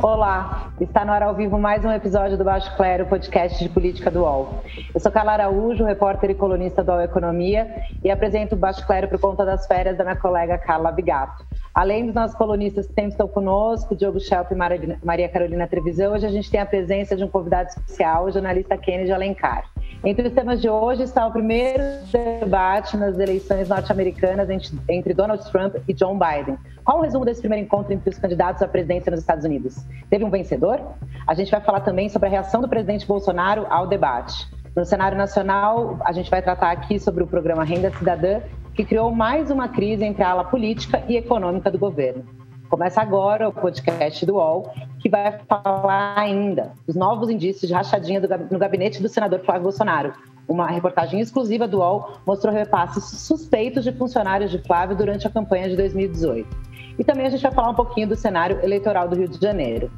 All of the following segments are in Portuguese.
Olá, está no ar ao vivo mais um episódio do Baixo Clero, podcast de política do UOL. Eu sou Carla Araújo, repórter e colunista do UOL Economia e apresento o Baixo Clero por conta das férias da minha colega Carla Bigato. Além dos nossos colunistas que sempre estão conosco, Diogo Schelp e Maria Carolina Trevisan, hoje a gente tem a presença de um convidado especial, o jornalista Kennedy Alencar. Entre os temas de hoje está o primeiro debate nas eleições norte-americanas entre Donald Trump e John Biden. Qual o resumo desse primeiro encontro entre os candidatos à presidência nos Estados Unidos? Teve um vencedor? A gente vai falar também sobre a reação do presidente Bolsonaro ao debate. No cenário nacional, a gente vai tratar aqui sobre o programa Renda Cidadã, que criou mais uma crise entre a ala política e econômica do governo. Começa agora o podcast do UOL, que vai falar ainda dos novos indícios de rachadinha no gabinete do senador Flávio Bolsonaro. Uma reportagem exclusiva do UOL mostrou repasses suspeitos de funcionários de Flávio durante a campanha de 2018. E também a gente vai falar um pouquinho do cenário eleitoral do Rio de Janeiro.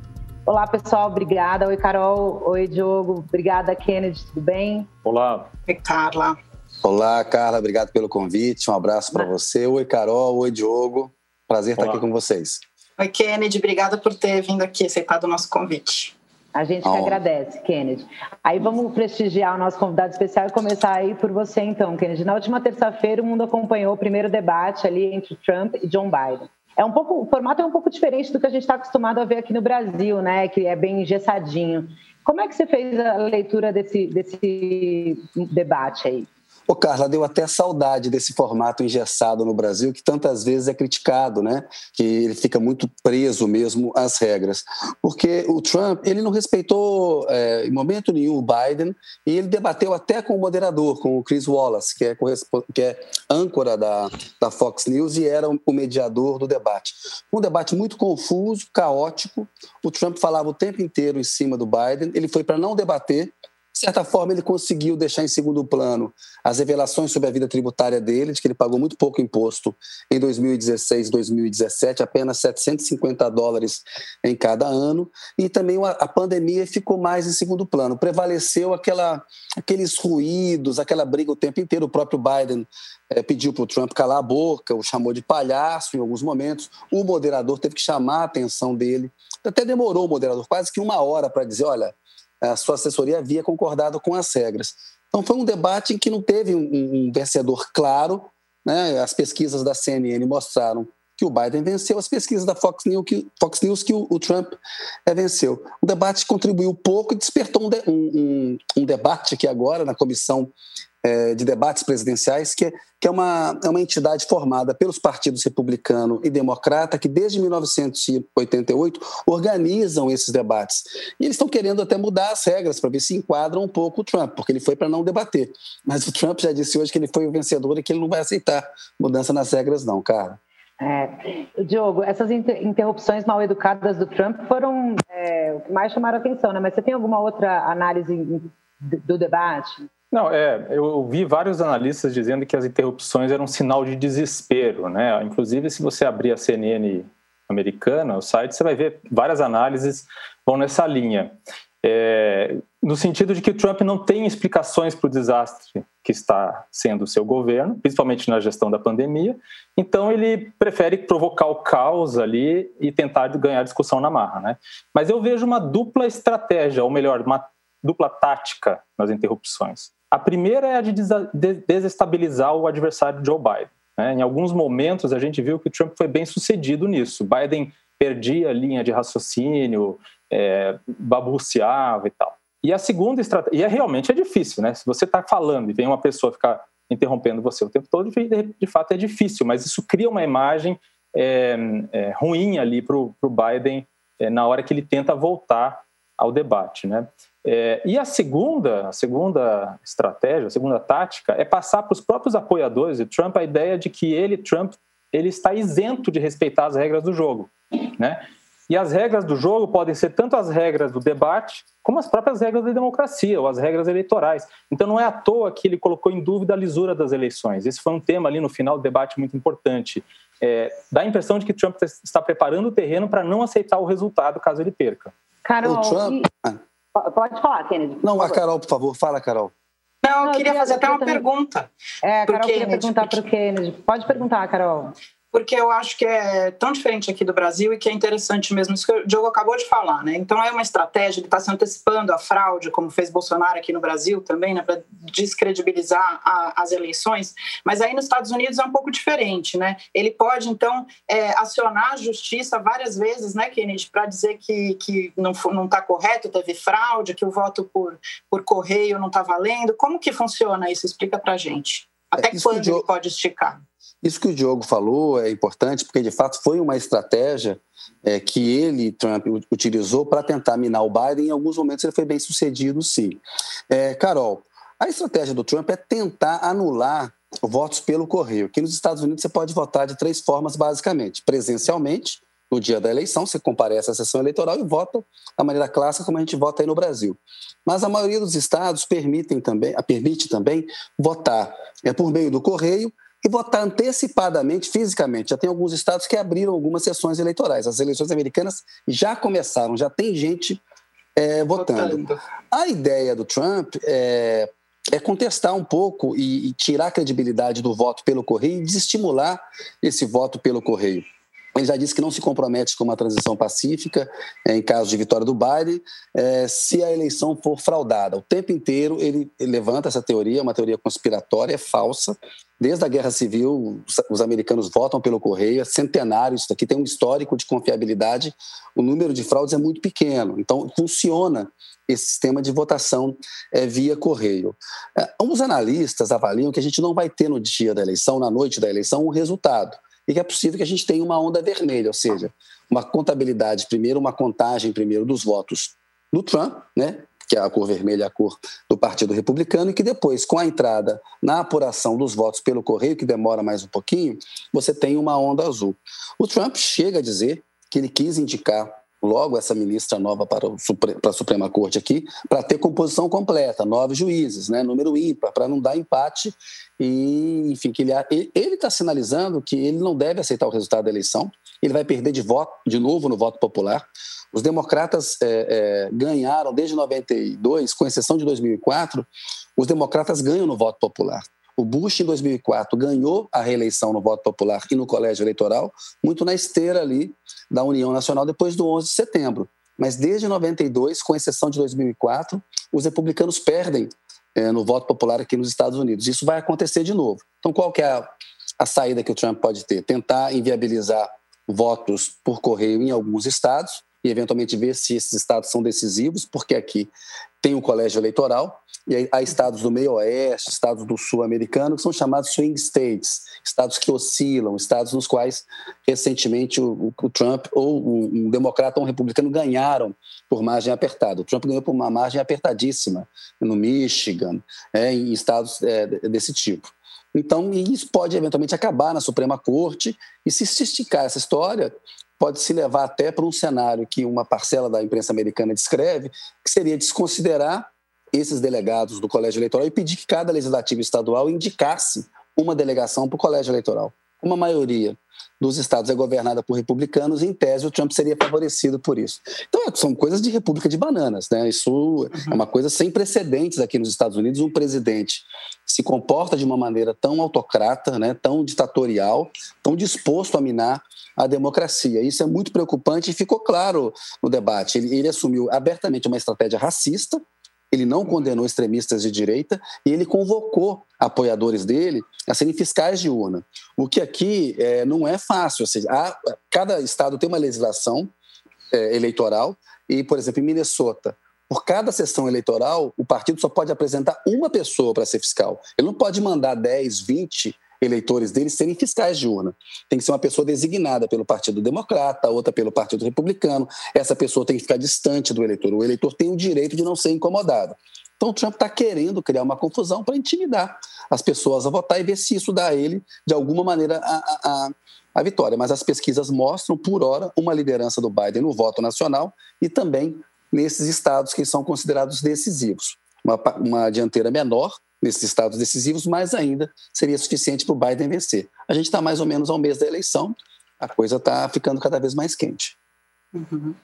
Olá, pessoal, obrigada. Oi, Carol. Oi, Diogo. Obrigada, Kennedy. Tudo bem? Olá. Oi, Carla. Olá, Carla. Obrigado pelo convite. Um abraço para você. Oi, Carol. Oi, Diogo. Prazer Olá. estar aqui com vocês. Oi, Kennedy, obrigada por ter vindo aqui aceitado o nosso convite. A gente que oh. agradece, Kennedy. Aí vamos prestigiar o nosso convidado especial e começar aí por você, então, Kennedy. Na última terça-feira, o mundo acompanhou o primeiro debate ali entre Trump e John Biden. É um pouco, o formato é um pouco diferente do que a gente está acostumado a ver aqui no Brasil, né? Que é bem engessadinho. Como é que você fez a leitura desse, desse debate aí? Ô, Carla, deu até saudade desse formato engessado no Brasil, que tantas vezes é criticado, né? Que ele fica muito preso mesmo às regras. Porque o Trump, ele não respeitou é, em momento nenhum o Biden e ele debateu até com o moderador, com o Chris Wallace, que é, que é âncora da, da Fox News e era o mediador do debate. Um debate muito confuso, caótico. O Trump falava o tempo inteiro em cima do Biden, ele foi para não debater de certa forma, ele conseguiu deixar em segundo plano as revelações sobre a vida tributária dele, de que ele pagou muito pouco imposto em 2016 e 2017, apenas 750 dólares em cada ano, e também a pandemia ficou mais em segundo plano. Prevaleceu aquela, aqueles ruídos, aquela briga o tempo inteiro. O próprio Biden é, pediu para o Trump calar a boca, o chamou de palhaço em alguns momentos. O moderador teve que chamar a atenção dele. Até demorou o moderador quase que uma hora para dizer: olha a sua assessoria havia concordado com as regras. Então foi um debate em que não teve um, um vencedor claro. Né? As pesquisas da CNN mostraram que o Biden venceu, as pesquisas da Fox News que, Fox News, que o, o Trump é, venceu. O debate contribuiu pouco e despertou um, de, um, um, debate aqui agora na comissão é, de debates presidenciais, que, é, que é, uma, é uma entidade formada pelos partidos republicano e democrata, que desde 1988 organizam esses debates. E eles estão querendo até mudar as regras para ver se enquadram um pouco o Trump, porque ele foi para não debater. Mas o Trump já disse hoje que ele foi o vencedor e que ele não vai aceitar mudança nas regras, não, cara. É, Diogo, essas interrupções mal educadas do Trump foram é, o que mais chamaram a atenção, né? Mas você tem alguma outra análise do debate? Não, é, eu vi vários analistas dizendo que as interrupções eram um sinal de desespero, né? Inclusive, se você abrir a CNN americana, o site, você vai ver várias análises vão nessa linha. É, no sentido de que o Trump não tem explicações para o desastre que está sendo o seu governo, principalmente na gestão da pandemia, então ele prefere provocar o caos ali e tentar ganhar discussão na marra. Né? Mas eu vejo uma dupla estratégia, ou melhor, uma dupla tática nas interrupções. A primeira é a de desestabilizar o adversário Joe Biden. Né? Em alguns momentos, a gente viu que o Trump foi bem sucedido nisso. Biden perdia a linha de raciocínio, é, babuceava e tal. E a segunda estratégia, e é realmente é difícil, né? Se você está falando e vem uma pessoa ficar interrompendo você o tempo todo, de, de fato é difícil, mas isso cria uma imagem é, é, ruim ali para o Biden é, na hora que ele tenta voltar ao debate, né? É, e a segunda, a segunda estratégia, a segunda tática é passar para os próprios apoiadores de Trump a ideia de que ele, Trump, ele está isento de respeitar as regras do jogo, né? E as regras do jogo podem ser tanto as regras do debate, como as próprias regras da democracia, ou as regras eleitorais. Então não é à toa que ele colocou em dúvida a lisura das eleições. Esse foi um tema ali no final do debate muito importante. É, dá a impressão de que Trump está preparando o terreno para não aceitar o resultado caso ele perca. Carol, Trump... e... pode falar, Kennedy. Não, a Carol, por favor, fala, Carol. Não, eu queria fazer até uma pergunta. É, a Carol queria perguntar para o Kennedy. Pode perguntar, Carol porque eu acho que é tão diferente aqui do Brasil e que é interessante mesmo isso que o Diogo acabou de falar, né? Então é uma estratégia, ele está se antecipando a fraude, como fez Bolsonaro aqui no Brasil também, né? Para descredibilizar a, as eleições. Mas aí nos Estados Unidos é um pouco diferente, né? Ele pode, então, é, acionar a justiça várias vezes, né, Kennedy, para dizer que, que não está correto, teve fraude, que o voto por, por correio não está valendo. Como que funciona isso? Explica para gente. Até é, quando ele pode esticar? Isso que o Diogo falou é importante, porque de fato foi uma estratégia é, que ele, Trump, utilizou para tentar minar o Biden. Em alguns momentos ele foi bem sucedido, sim. É, Carol, a estratégia do Trump é tentar anular votos pelo correio. Aqui nos Estados Unidos você pode votar de três formas, basicamente: presencialmente, no dia da eleição, você comparece à sessão eleitoral e vota da maneira clássica como a gente vota aí no Brasil. Mas a maioria dos estados permitem também, permite também votar é, por meio do correio e votar antecipadamente, fisicamente. Já tem alguns estados que abriram algumas sessões eleitorais. As eleições americanas já começaram, já tem gente é, votando. votando. A ideia do Trump é, é contestar um pouco e, e, tirar a credibilidade do voto pelo correio e desestimular esse voto pelo correio. Ele já disse que não se compromete com uma transição pacífica é, em caso de vitória do Biden é, se a eleição for fraudada. O tempo inteiro ele, ele levanta essa teoria, uma teoria conspiratória, é falsa. Desde a Guerra Civil, os, os americanos votam pelo correio, é centenário, isso aqui tem um histórico de confiabilidade, o número de fraudes é muito pequeno. Então, funciona esse sistema de votação é, via correio. É, os analistas avaliam que a gente não vai ter no dia da eleição, na noite da eleição, um resultado e que é possível que a gente tenha uma onda vermelha, ou seja, uma contabilidade primeiro, uma contagem primeiro dos votos do Trump, né, que é a cor vermelha, a cor do Partido Republicano, e que depois, com a entrada na apuração dos votos pelo correio, que demora mais um pouquinho, você tem uma onda azul. O Trump chega a dizer que ele quis indicar logo essa ministra nova para, o, para a Suprema Corte aqui, para ter composição completa, nove juízes, né, número ímpar, para não dar empate e, enfim, que ele está sinalizando que ele não deve aceitar o resultado da eleição, ele vai perder de voto de novo no voto popular. Os democratas é, é, ganharam desde 92, com exceção de 2004, os democratas ganham no voto popular. O Bush, em 2004, ganhou a reeleição no voto popular e no colégio eleitoral, muito na esteira ali da União Nacional depois do 11 de setembro. Mas desde 92, com exceção de 2004, os republicanos perdem é, no voto popular aqui nos Estados Unidos. Isso vai acontecer de novo. Então, qual que é a, a saída que o Trump pode ter? Tentar inviabilizar votos por correio em alguns estados e, eventualmente, ver se esses estados são decisivos, porque aqui tem o colégio eleitoral, e há estados do meio oeste, estados do sul americano, que são chamados swing states, estados que oscilam, estados nos quais recentemente o, o Trump ou um, democrata ou um republicano ganharam por margem apertada. O Trump ganhou por uma margem apertadíssima no Michigan, é, em estados é, desse tipo. Então, isso pode eventualmente acabar na Suprema Corte, e se esticar essa história, pode se levar até para um cenário que uma parcela da imprensa americana descreve, que seria desconsiderar esses delegados do colégio eleitoral e pedir que cada legislativo estadual indicasse uma delegação para o colégio eleitoral. Uma maioria dos estados é governada por republicanos, em tese o Trump seria favorecido por isso. Então, é, são coisas de república de bananas, né? Isso é uma coisa sem precedentes aqui nos Estados Unidos. Um presidente se comporta de uma maneira tão autocrata, né? tão ditatorial, tão disposto a minar a democracia. Isso é muito preocupante e ficou claro no debate. Ele, ele assumiu abertamente uma estratégia racista, ele não condenou extremistas de direita e ele convocou apoiadores dele a serem fiscais de urna. O que aqui é, não é fácil. Ou seja, há, cada estado tem uma legislação é, eleitoral e, por exemplo, em Minnesota, por cada sessão eleitoral, o partido só pode apresentar uma pessoa para ser fiscal. Ele não pode mandar 10, 20 eleitores deles serem fiscais de urna. Tem que ser uma pessoa designada pelo Partido Democrata, outra pelo Partido Republicano. Essa pessoa tem que ficar distante do eleitor. O eleitor tem o direito de não ser incomodado. Então, o Trump está querendo criar uma confusão para intimidar as pessoas a votar e ver se isso dá a ele, de alguma maneira, a, a, a vitória. Mas as pesquisas mostram, por hora, uma liderança do Biden no voto nacional e também nesses estados que são considerados decisivos. Uma, uma dianteira menor nesses estados decisivos, mas ainda seria suficiente para o Biden vencer. A gente está mais ou menos ao mês da eleição, a coisa está ficando cada vez mais quente. Uhum.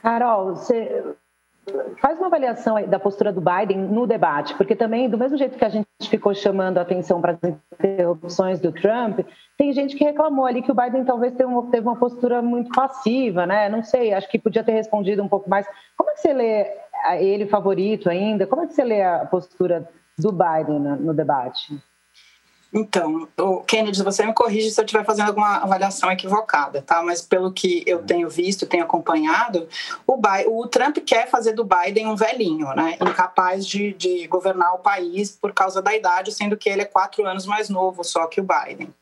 Carol, você faz uma avaliação da postura do Biden no debate, porque também, do mesmo jeito que a gente ficou chamando a atenção para as interrupções do Trump, tem gente que reclamou ali que o Biden talvez teve uma, teve uma postura muito passiva, né? Não sei, acho que podia ter respondido um pouco mais. Como é que você lê ele favorito ainda? Como é que você lê a postura do Biden no, no debate? Então, o Kennedy, você me corrige se eu estiver fazendo alguma avaliação equivocada, tá? Mas pelo que eu tenho visto, tenho acompanhado, o, Biden, o Trump quer fazer do Biden um velhinho, né? Incapaz de, de governar o país por causa da idade, sendo que ele é quatro anos mais novo só que o Biden.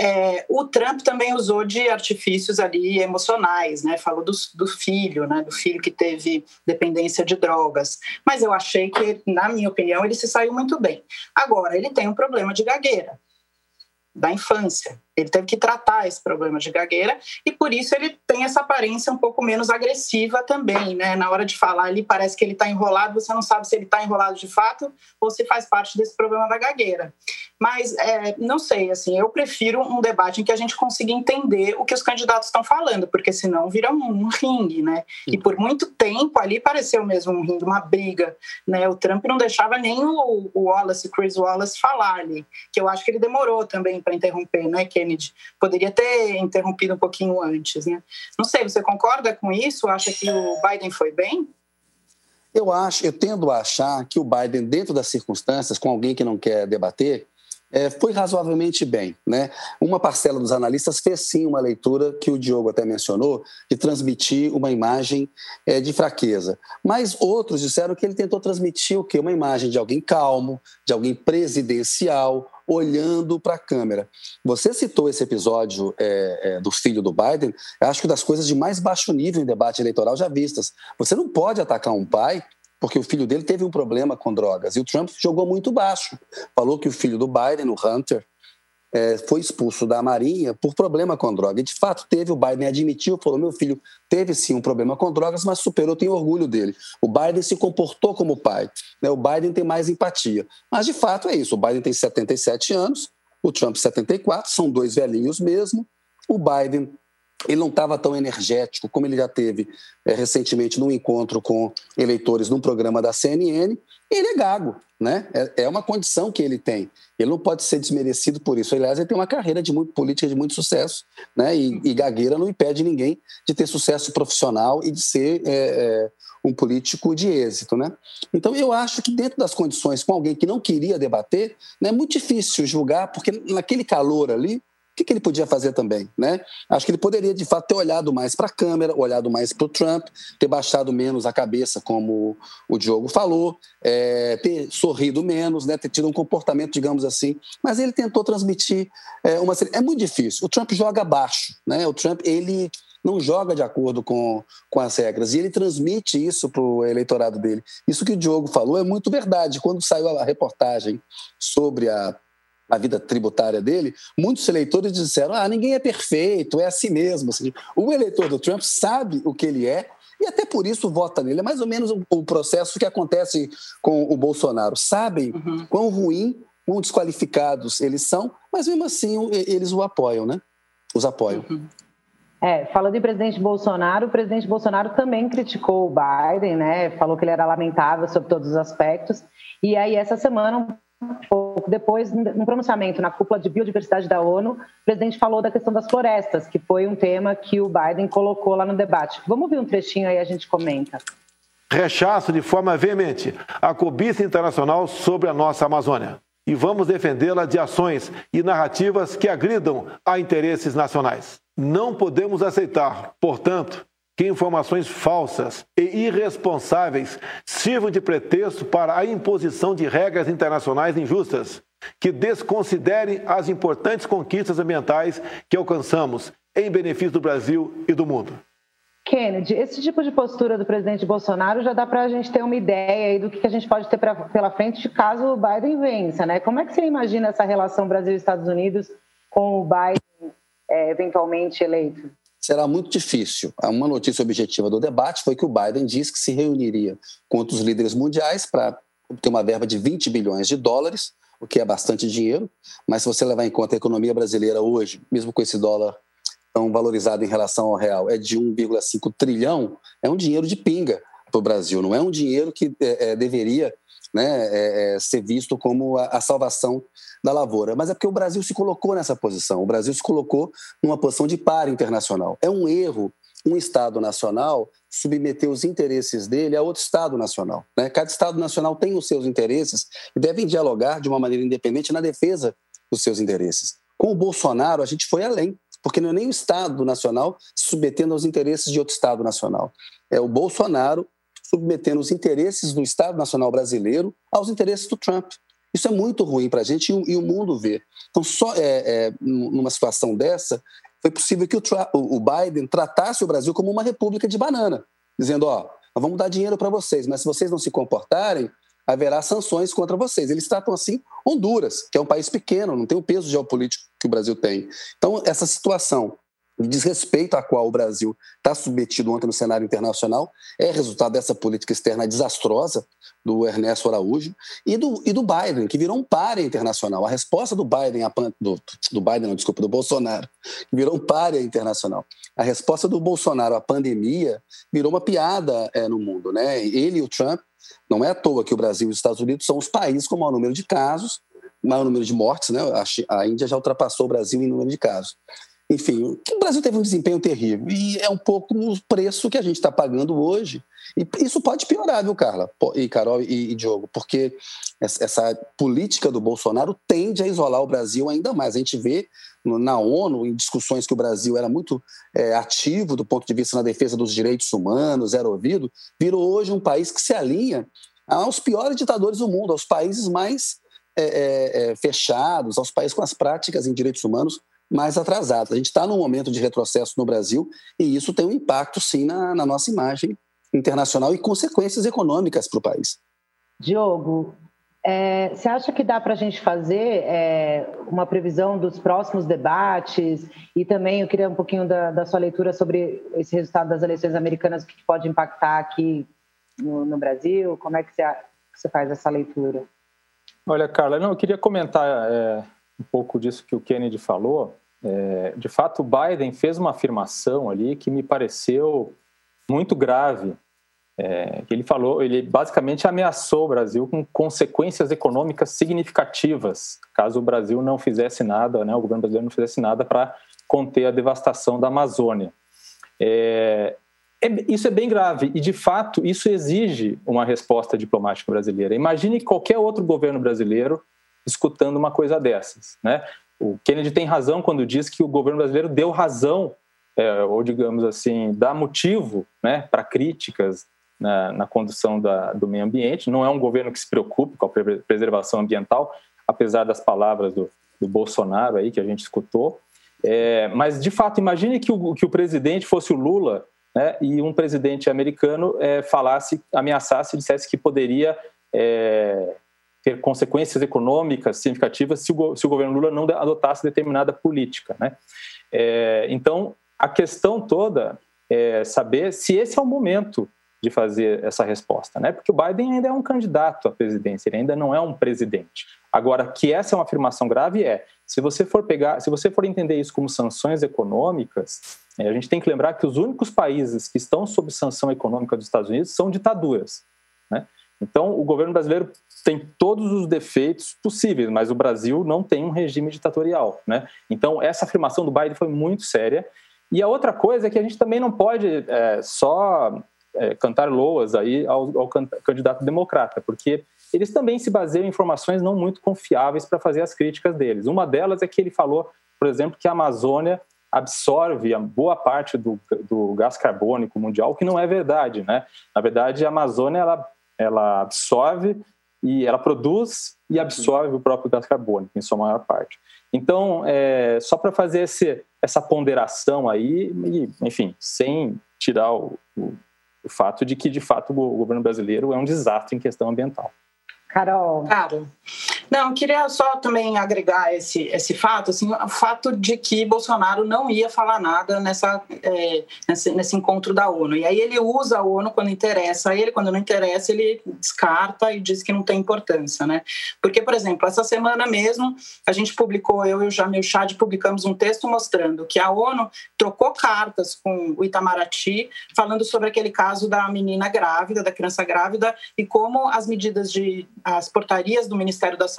É, o Trump também usou de artifícios ali emocionais, né? Falou do, do, filho, né? Do filho que teve dependência de drogas. Mas eu achei que, na minha opinião, ele se saiu muito bem. Agora, ele tem um problema de gagueira da infância. Ele teve que tratar esse problema de gagueira e por isso ele tem essa aparência um pouco menos agressiva também, né? Na hora de falar, ele parece que ele está enrolado, você não sabe se ele está enrolado de fato ou se faz parte desse problema da gagueira. Mas é, não sei, assim, eu prefiro um debate em que a gente consiga entender o que os candidatos estão falando, porque senão vira um, um ringue, né? E por muito tempo ali pareceu mesmo um ringue, uma briga, né? O Trump não deixava nem o, o Wallace, Chris Wallace falar ali, que eu acho que ele demorou também para interromper, né, Kennedy? Poderia ter interrompido um pouquinho antes, né? Não sei, você concorda com isso? Acha que o Biden foi bem? Eu acho, eu tendo a achar que o Biden, dentro das circunstâncias, com alguém que não quer debater, é, foi razoavelmente bem. Né? Uma parcela dos analistas fez sim uma leitura que o Diogo até mencionou, de transmitir uma imagem é, de fraqueza. Mas outros disseram que ele tentou transmitir o quê? Uma imagem de alguém calmo, de alguém presidencial, olhando para a câmera. Você citou esse episódio é, é, do filho do Biden, acho que das coisas de mais baixo nível em debate eleitoral já vistas. Você não pode atacar um pai porque o filho dele teve um problema com drogas. E o Trump jogou muito baixo. Falou que o filho do Biden, o Hunter, é, foi expulso da Marinha por problema com droga. E de fato teve, o Biden admitiu, falou: meu filho teve sim um problema com drogas, mas superou, tem orgulho dele. O Biden se comportou como pai. Né? O Biden tem mais empatia. Mas de fato é isso: o Biden tem 77 anos, o Trump 74, são dois velhinhos mesmo. O Biden ele não estava tão energético como ele já teve é, recentemente num encontro com eleitores num programa da CNN. Ele é gago, né? É, é, uma condição que ele tem. Ele não pode ser desmerecido por isso. Aliás, ele tem uma carreira de muito, política de muito sucesso, né? E, e gagueira não impede ninguém de ter sucesso profissional e de ser é, um político de êxito, né? Então, eu acho que dentro das condições com alguém que não queria debater, né, é muito difícil julgar, porque naquele calor ali, que, que ele podia fazer também? Né? Acho que ele poderia, de fato, ter olhado mais para a câmera, olhado mais para o Trump, ter baixado menos a cabeça, como o Diogo falou, é, ter sorrido menos, né? ter tido um comportamento, digamos assim. Mas ele tentou transmitir é, uma. É muito difícil. O Trump joga baixo. Né? O Trump, ele não joga de acordo com, com as regras. E ele transmite isso para o eleitorado dele. Isso que o Diogo falou é muito verdade. Quando saiu a reportagem sobre a a vida tributária dele, muitos eleitores disseram: ah, ninguém é perfeito, é assim mesmo. Assim, o eleitor do Trump sabe o que ele é e até por isso vota nele. É mais ou menos o, processo que acontece com o Bolsonaro. Sabem uhum. quão ruim, quão desqualificados eles são, mas mesmo assim eles o apoiam, né? Os apoiam. Uhum. É, falando em presidente Bolsonaro, o presidente Bolsonaro também criticou o Biden, né? Falou que ele era lamentável sobre todos os aspectos. E aí, essa semana, pouco depois, no pronunciamento na cúpula de biodiversidade da ONU, o presidente falou da questão das florestas, que foi um tema que o Biden colocou lá no debate. Vamos ouvir um trechinho aí a gente comenta. Rechaço de forma veemente a cobiça internacional sobre a nossa Amazônia e vamos defendê-la de ações e narrativas que agridam a interesses nacionais. Não podemos aceitar, portanto, que informações falsas e irresponsáveis sirvam de pretexto para a imposição de regras internacionais injustas, que desconsiderem as importantes conquistas ambientais que alcançamos em benefício do Brasil e do mundo. Kennedy, esse tipo de postura do presidente Bolsonaro já dá para a gente ter uma ideia do que a gente pode ter pra, pela frente caso o Biden vença, né? Como é que você imagina essa relação Brasil-Estados Unidos com o Biden é, eventualmente eleito? Será muito difícil. Uma notícia objetiva do debate foi que o Biden disse que se reuniria com outros líderes mundiais para obter uma verba de 20 bilhões de dólares, o que é bastante dinheiro, mas se você levar em conta a economia brasileira hoje, mesmo com esse dólar tão valorizado em relação ao real, é de 1,5 trilhão, é um dinheiro de pinga para o Brasil, não é um dinheiro que é, é, deveria né, é, é, ser visto como a, a, salvação da lavoura. Mas é porque o Brasil se colocou nessa posição, o Brasil se colocou numa posição de par internacional. É um erro um Estado nacional submeter os interesses dele a outro Estado nacional. Né? Cada Estado nacional tem os seus interesses e devem dialogar de uma maneira independente na defesa dos seus interesses. Com o Bolsonaro, a gente foi além, porque não é nem o Estado nacional se submetendo aos interesses de outro Estado nacional. É o Bolsonaro submetendo os interesses do Estado Nacional brasileiro aos interesses do Trump. Isso é muito ruim para a gente e, o mundo vê. Então, só é, é, numa situação dessa, foi possível que o, o, Biden tratasse o Brasil como uma república de banana, dizendo: ó, nós vamos dar dinheiro para vocês, mas se vocês não se comportarem, haverá sanções contra vocês. Eles tratam assim Honduras, que é um país pequeno, não tem o peso geopolítico que o Brasil tem. Então, essa situação de desrespeito a qual o Brasil está submetido ontem no cenário internacional é resultado dessa política externa desastrosa do Ernesto Araújo e do, e do Biden, que virou um páreo internacional. A resposta do Biden, a, do, do Biden, não, desculpa, do Bolsonaro, virou um páreo internacional. A resposta do Bolsonaro à pandemia virou uma piada é, no mundo. Né? Ele e o Trump, não é à toa que o Brasil e os Estados Unidos são os países com o maior número de casos, maior número de mortes, né? A Índia já ultrapassou o Brasil em número de casos. Enfim, o Brasil teve um desempenho terrível e é um pouco o preço que a gente está pagando hoje. E isso pode piorar, viu, Carla? E Carol e, e Diogo, porque essa política do Bolsonaro tende a isolar o Brasil ainda mais. A gente vê na ONU, em discussões que o Brasil era muito é, ativo do ponto de vista na defesa dos direitos humanos, era ouvido, virou hoje um país que se alinha aos piores ditadores do mundo, aos países mais é, é, é fechados, aos países com as práticas em direitos humanos mais atrasados. A gente está num momento de retrocesso no Brasil e isso tem um impacto, sim, na, na nossa imagem internacional e consequências econômicas para o país. Diogo, é, você acha que dá para a gente fazer é, uma previsão dos próximos debates? E também eu queria um pouquinho da, da sua leitura sobre esse resultado das eleições americanas, o que pode impactar aqui no, no Brasil? Como é que você, que você, faz essa leitura? Olha, Carla, não, eu queria comentar é, um pouco disso que o Kennedy falou. É, de fato, o Biden fez uma afirmação ali que me pareceu muito grave. É, ele falou, ele basicamente ameaçou o Brasil com consequências econômicas significativas caso o Brasil não fizesse nada, né, o governo brasileiro não fizesse nada para conter a devastação da Amazônia. É, é, isso é bem grave e, de fato, isso exige uma resposta diplomática brasileira. Imagine qualquer outro governo brasileiro escutando uma coisa dessas. Né? O Kennedy tem razão quando diz que o governo brasileiro deu razão, é, ou digamos assim, dá motivo né, para críticas na, na condução da, do meio ambiente. Não é um governo que se preocupe com a preservação ambiental, apesar das palavras do, do Bolsonaro aí que a gente escutou. É, mas, de fato, imagine que o, que o presidente fosse o Lula né, e um presidente americano é, falasse, ameaçasse, dissesse que poderia é, ter consequências econômicas significativas se o, se o governo Lula não adotasse determinada política. Né? É, então, a questão toda é saber se esse é o momento de fazer essa resposta, né? Porque o Biden ainda é um candidato à presidência, ele ainda não é um presidente. Agora, que essa é uma afirmação grave é, se você for pegar, se você for entender isso como sanções econômicas, é, a gente tem que lembrar que os únicos países que estão sob sanção econômica dos Estados Unidos são ditaduras, né? Então, o governo brasileiro tem todos os defeitos possíveis, mas o Brasil não tem um regime ditatorial, né? Então, essa afirmação do Biden foi muito séria. E a outra coisa é que a gente também não pode é, só é, cantar loas aí ao, ao, candidato democrata, porque eles também se baseiam em informações não muito confiáveis para fazer as críticas deles. Uma delas é que ele falou, por exemplo, que a Amazônia absorve a boa parte do, do gás carbônico mundial, o que não é verdade, né? Na verdade, a Amazônia ela ela absorve e ela produz e absorve o próprio gás carbônico, em sua maior parte. Então, é, só para fazer esse, essa ponderação aí, e, enfim, sem tirar o, o, o, fato de que, de fato, o governo brasileiro é um desastre em questão ambiental. Carol. Cara, Não, queria só também agregar esse, esse fato, assim, o fato de que Bolsonaro não ia falar nada nessa, é, nesse, nesse encontro da ONU. E aí ele usa a ONU quando interessa a ele, quando não interessa, ele descarta e diz que não tem importância, né? Porque, por exemplo, essa semana mesmo, a gente publicou, eu e o Jamil Chad publicamos um texto mostrando que a ONU trocou cartas com o Itamaraty, falando sobre aquele caso da menina grávida, da criança grávida, e como as medidas de, as portarias do Ministério da Saúde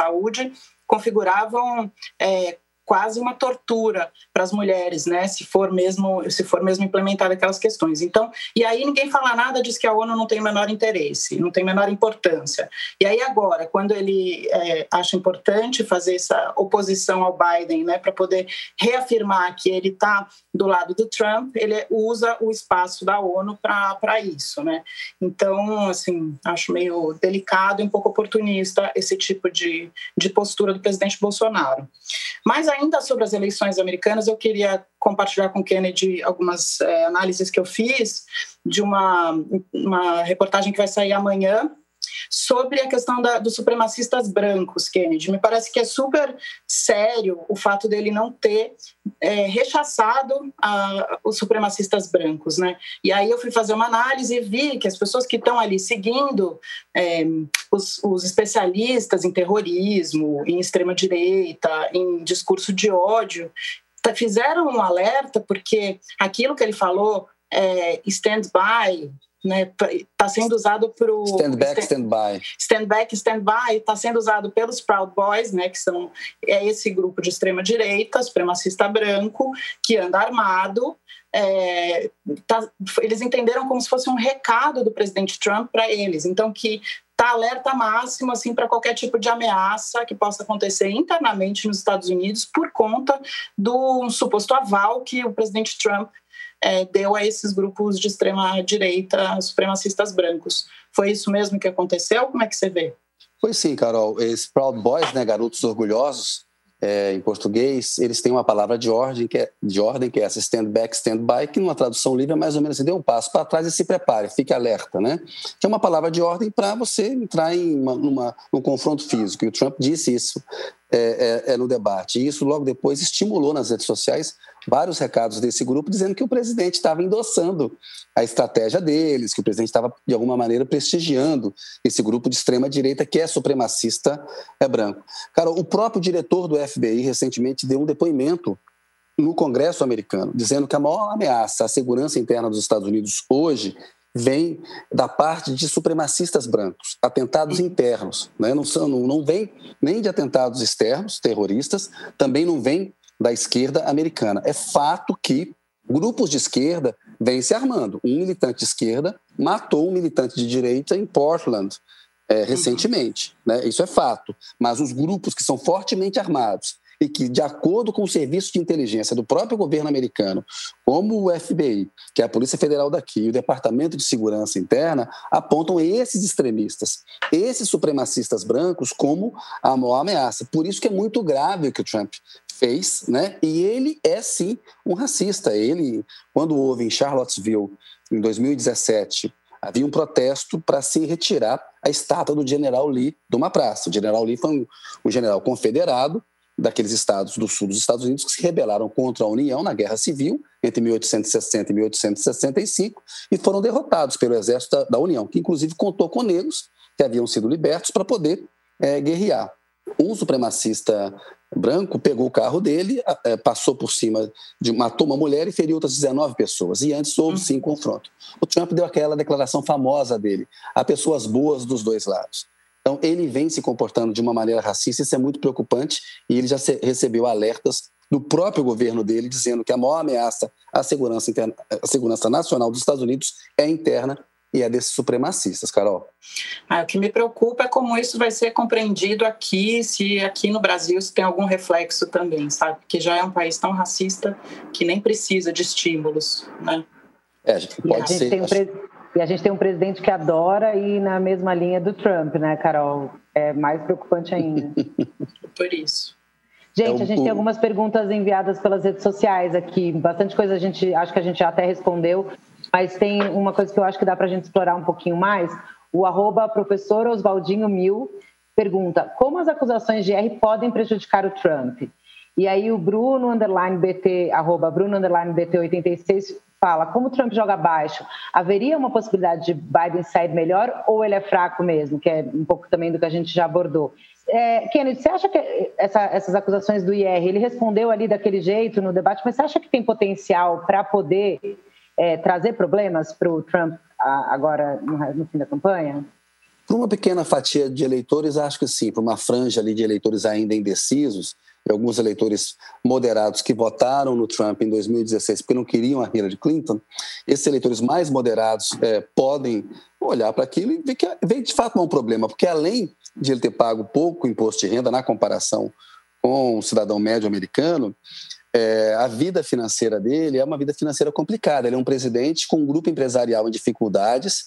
configuravam é, quase uma tortura para as mulheres, né? Se for mesmo, se for mesmo implementar aquelas questões. Então, e aí ninguém fala nada, diz que a ONU não tem o menor interesse, não tem menor importância. E aí agora, quando ele é, acha importante fazer essa oposição ao Biden, né, para poder reafirmar que ele está do lado do Trump, ele usa o espaço da ONU para isso, né? Então, assim, acho meio delicado e um pouco oportunista esse tipo de, de postura do presidente Bolsonaro. Mas ainda sobre as eleições americanas, eu queria compartilhar com Kennedy algumas é, análises que eu fiz de uma, uma reportagem que vai sair amanhã sobre a questão da, dos supremacistas brancos, Kennedy. Me parece que é super sério o fato dele não ter é, rechaçado a, os supremacistas brancos, né? E aí eu fui fazer uma análise e vi que as pessoas que estão ali seguindo é, os, os especialistas em terrorismo, em extrema direita, em discurso de ódio, fizeram um alerta porque aquilo que ele falou é, stand by, né, está sendo usado para o stand back, stand, by, stand back, stand by, está sendo usado pelos Proud Boys, né, que são é esse grupo de extrema direita, supremacista branco, que anda armado. É, tá, eles entenderam como se fosse um recado do presidente Trump para eles, então que está alerta máximo assim para qualquer tipo de ameaça que possa acontecer internamente nos Estados Unidos por conta do suposto aval que o presidente Trump é, deu a esses grupos de extrema direita, supremacistas brancos. Foi isso mesmo que aconteceu? Como é que você vê? Foi sim, Carol. Esses Proud Boys, né, garotos orgulhosos, é, em português, eles têm uma palavra de ordem, que é, de ordem, que é essa stand back, stand by, que numa tradução livre é mais ou menos assim, dê um passo para trás e se prepare, fique alerta, né? Que é uma palavra de ordem para você entrar em uma, numa, num confronto físico. E o Trump disse isso é, é, é, no debate. E isso logo depois estimulou nas redes sociais vários recados desse grupo dizendo que o presidente estava endossando a estratégia deles, que o presidente estava, de alguma maneira, prestigiando esse grupo de extrema-direita que é supremacista é branco. Cara, o próprio diretor do FBI recentemente deu um depoimento no Congresso americano, dizendo que a maior ameaça à segurança interna dos Estados Unidos hoje vem da parte de supremacistas brancos, atentados internos, né? não, são, não, vem nem de atentados externos, terroristas, também não vem da esquerda americana. É fato que grupos de esquerda vêm se armando. Um militante de esquerda matou um militante de direita em Portland é, recentemente. Né? Isso é fato. Mas os grupos que são fortemente armados e que, de acordo com o serviço de inteligência do próprio governo americano, como o FBI, que é a Polícia Federal daqui, e o Departamento de Segurança Interna, apontam esses extremistas, esses supremacistas brancos, como a maior ameaça. Por isso que é muito grave o que o Trump fez, né? E ele é sim um racista. Ele, quando houve em Charlottesville, em 2017, havia um protesto para se retirar a estátua do General Lee de uma praça. O General Lee foi um, um general confederado daqueles estados do sul dos Estados Unidos que se rebelaram contra a União na Guerra Civil entre 1860 e 1865 e foram derrotados pelo exército da, da União, que inclusive contou com negros que haviam sido libertos para poder é, guerrear. Um supremacista branco pegou o carro dele, é, passou por cima, de, matou uma mulher e feriu outras 19 pessoas. E antes houve sim confronto. O Trump deu aquela declaração famosa dele: há pessoas boas dos dois lados. Então, ele vem se comportando de uma maneira racista, isso é muito preocupante, e ele já recebeu alertas do próprio governo dele, dizendo que a maior ameaça à segurança, interna, à segurança nacional dos Estados Unidos é interna e é desses supremacistas, Carol. Ah, o que me preocupa é como isso vai ser compreendido aqui, se aqui no Brasil se tem algum reflexo também, sabe? Porque já é um país tão racista que nem precisa de estímulos, né? É, a gente pode ser. Um pre... E a gente tem um presidente que adora ir na mesma linha do Trump, né, Carol? É mais preocupante ainda. Por isso. Gente, é a gente tem algumas perguntas enviadas pelas redes sociais aqui. Bastante coisa a gente acho que a gente já até respondeu, mas tem uma coisa que eu acho que dá para a gente explorar um pouquinho mais. O arroba professor Oswaldinho Mil pergunta: como as acusações de R podem prejudicar o Trump? E aí o Bruno underline BT, arroba Bruno underline BT 86 fala, como o Trump joga baixo, haveria uma possibilidade de Biden sair melhor ou ele é fraco mesmo, que é um pouco também do que a gente já abordou. É, Kennedy, você acha que essa, essas acusações do IR, ele respondeu ali daquele jeito no debate, mas você acha que tem potencial para poder é, trazer problemas para o Trump agora no, no fim da campanha? Para uma pequena fatia de eleitores, acho que sim. Para uma franja ali de eleitores ainda indecisos, e alguns eleitores moderados que votaram no Trump em 2016 porque não queriam a Hillary Clinton, esses eleitores mais moderados é, podem olhar para aquilo e ver que vem de fato um problema, porque além de ele ter pago pouco imposto de renda na comparação com o cidadão médio americano, é, a vida financeira dele é uma vida financeira complicada. Ele é um presidente com um grupo empresarial em dificuldades,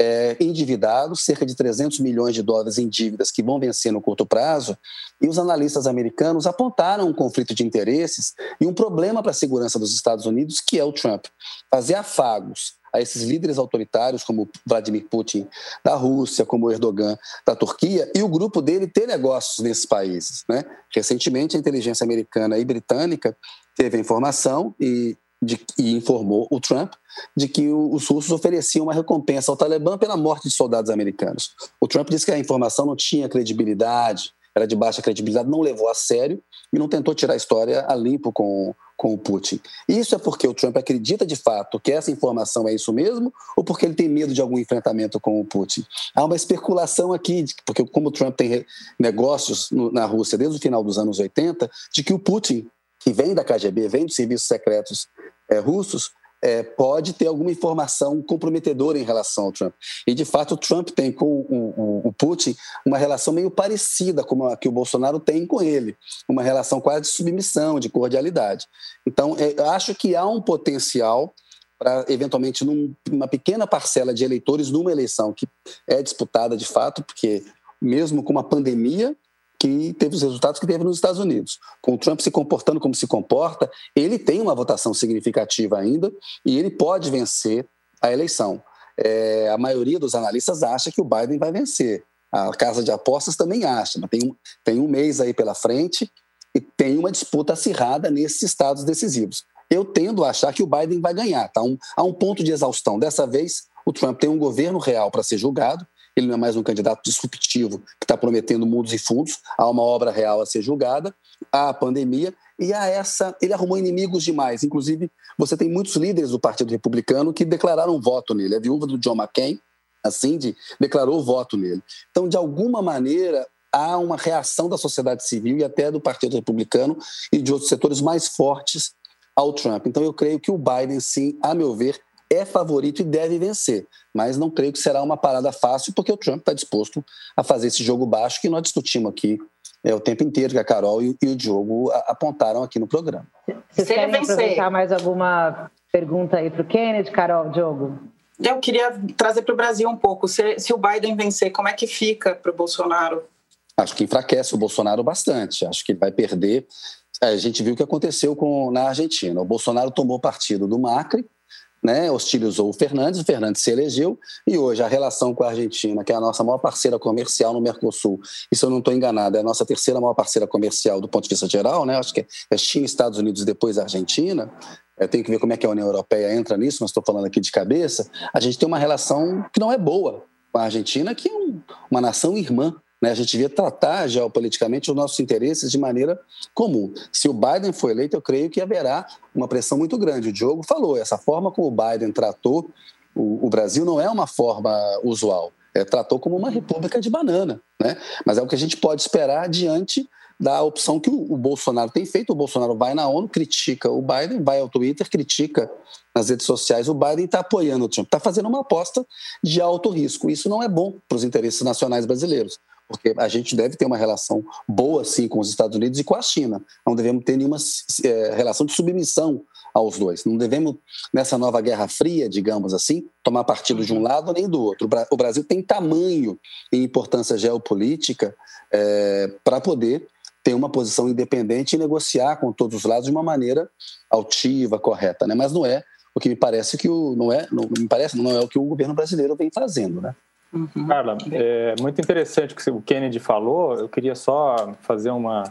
é, endividados, cerca de 300 milhões de dólares em dívidas que vão vencer no curto prazo, e os analistas americanos apontaram um conflito de interesses e um problema para a segurança dos Estados Unidos, que é o Trump. Fazer afagos a esses líderes autoritários, como Vladimir Putin da Rússia, como Erdogan da Turquia, e o grupo dele ter negócios nesses países. Né? Recentemente, a inteligência americana e britânica teve a informação e de, e informou o Trump de que os russos ofereciam uma recompensa ao Talibã pela morte de soldados americanos. O Trump disse que a informação não tinha credibilidade, era de baixa credibilidade, não levou a sério e não tentou tirar a história a limpo com, com o Putin. Isso é porque o Trump acredita de fato que essa informação é isso mesmo ou porque ele tem medo de algum enfrentamento com o Putin? Há uma especulação aqui, porque como o Trump tem negócios na Rússia desde o final dos anos 80, de que o Putin, que vem da KGB, vem dos serviços secretos é, russos, é, pode ter alguma informação comprometedora em relação ao Trump. E, de fato, o Trump tem com o, o, o, Putin uma relação meio parecida com a que o Bolsonaro tem com ele, uma relação quase de submissão, de cordialidade. Então, é, acho que há um potencial para, eventualmente, num, uma pequena parcela de eleitores numa eleição que é disputada de fato, porque mesmo com uma pandemia, que teve os resultados que teve nos Estados Unidos. Com o Trump se comportando como se comporta, ele tem uma votação significativa ainda e ele pode vencer a eleição. É, a maioria dos analistas acha que o Biden vai vencer. A casa de apostas também acha, mas tem um, tem um mês aí pela frente e tem uma disputa acirrada nesses estados decisivos. Eu tendo a achar que o Biden vai ganhar. Tá um, há um ponto de exaustão. Dessa vez, o Trump tem um governo real para ser julgado ele não é mais um candidato disruptivo que está prometendo mundos e fundos, há uma obra real a ser julgada, há a pandemia e há essa. Ele arrumou inimigos demais. Inclusive, você tem muitos líderes do Partido Republicano que declararam voto nele. A viúva do John McCain, a Cindy, declarou voto nele. Então, de alguma maneira, há uma reação da sociedade civil e até do Partido Republicano e de outros setores mais fortes ao Trump. Então, eu creio que o Biden, sim, a meu ver, é favorito e deve vencer. Mas não creio que será uma parada fácil, porque o Trump está disposto a fazer esse jogo baixo que nós discutimos aqui é, o tempo inteiro, que a Carol e, e o Diogo apontaram aqui no programa. Vocês Se querem aproveitar mais alguma pergunta aí para o Kennedy, Carol, Diogo? Eu queria trazer para o Brasil um pouco. Se, se o Biden vencer, como é que fica para o Bolsonaro? Acho que enfraquece o Bolsonaro bastante. Acho que ele vai perder. A gente viu o que aconteceu com, na Argentina. O Bolsonaro tomou partido do Macri, né, hostilizou o Fernandes, o Fernandes se elegeu, e hoje a relação com a Argentina, que é a nossa maior parceira comercial no Mercosul, e se eu não estou enganado, é a nossa terceira maior parceira comercial do ponto de vista geral, né, acho que é China, Estados Unidos e depois a Argentina, eu tenho que ver como é que a União Europeia entra nisso, mas estou falando aqui de cabeça, a gente tem uma relação que não é boa com a Argentina, que é um, uma nação irmã, né? A gente devia tratar geopoliticamente os nossos interesses de maneira comum. Se o Biden for eleito, eu creio que haverá uma pressão muito grande. O Diogo falou, essa forma como o Biden tratou o, o Brasil não é uma forma usual. É, tratou como uma república de banana, né? Mas é o que a gente pode esperar diante da opção que o, o, Bolsonaro tem feito. O Bolsonaro vai na ONU, critica o Biden, vai ao Twitter, critica nas redes sociais o Biden está apoiando o Trump, está fazendo uma aposta de alto risco. Isso não é bom para os interesses nacionais brasileiros porque a gente deve ter uma relação boa, sim, com os Estados Unidos e com a China. Não devemos ter nenhuma é, relação de submissão aos dois. Não devemos, nessa nova Guerra Fria, digamos assim, tomar partido de um lado nem do outro. O Brasil tem tamanho e importância geopolítica é, para poder ter uma posição independente e negociar com todos os lados de uma maneira altiva, correta, né? Mas não é o que me parece que o não é, não me parece, não é o que o governo brasileiro vem fazendo, né? Uhum. Carla, é muito interessante o que o Kennedy falou. Eu queria só fazer uma,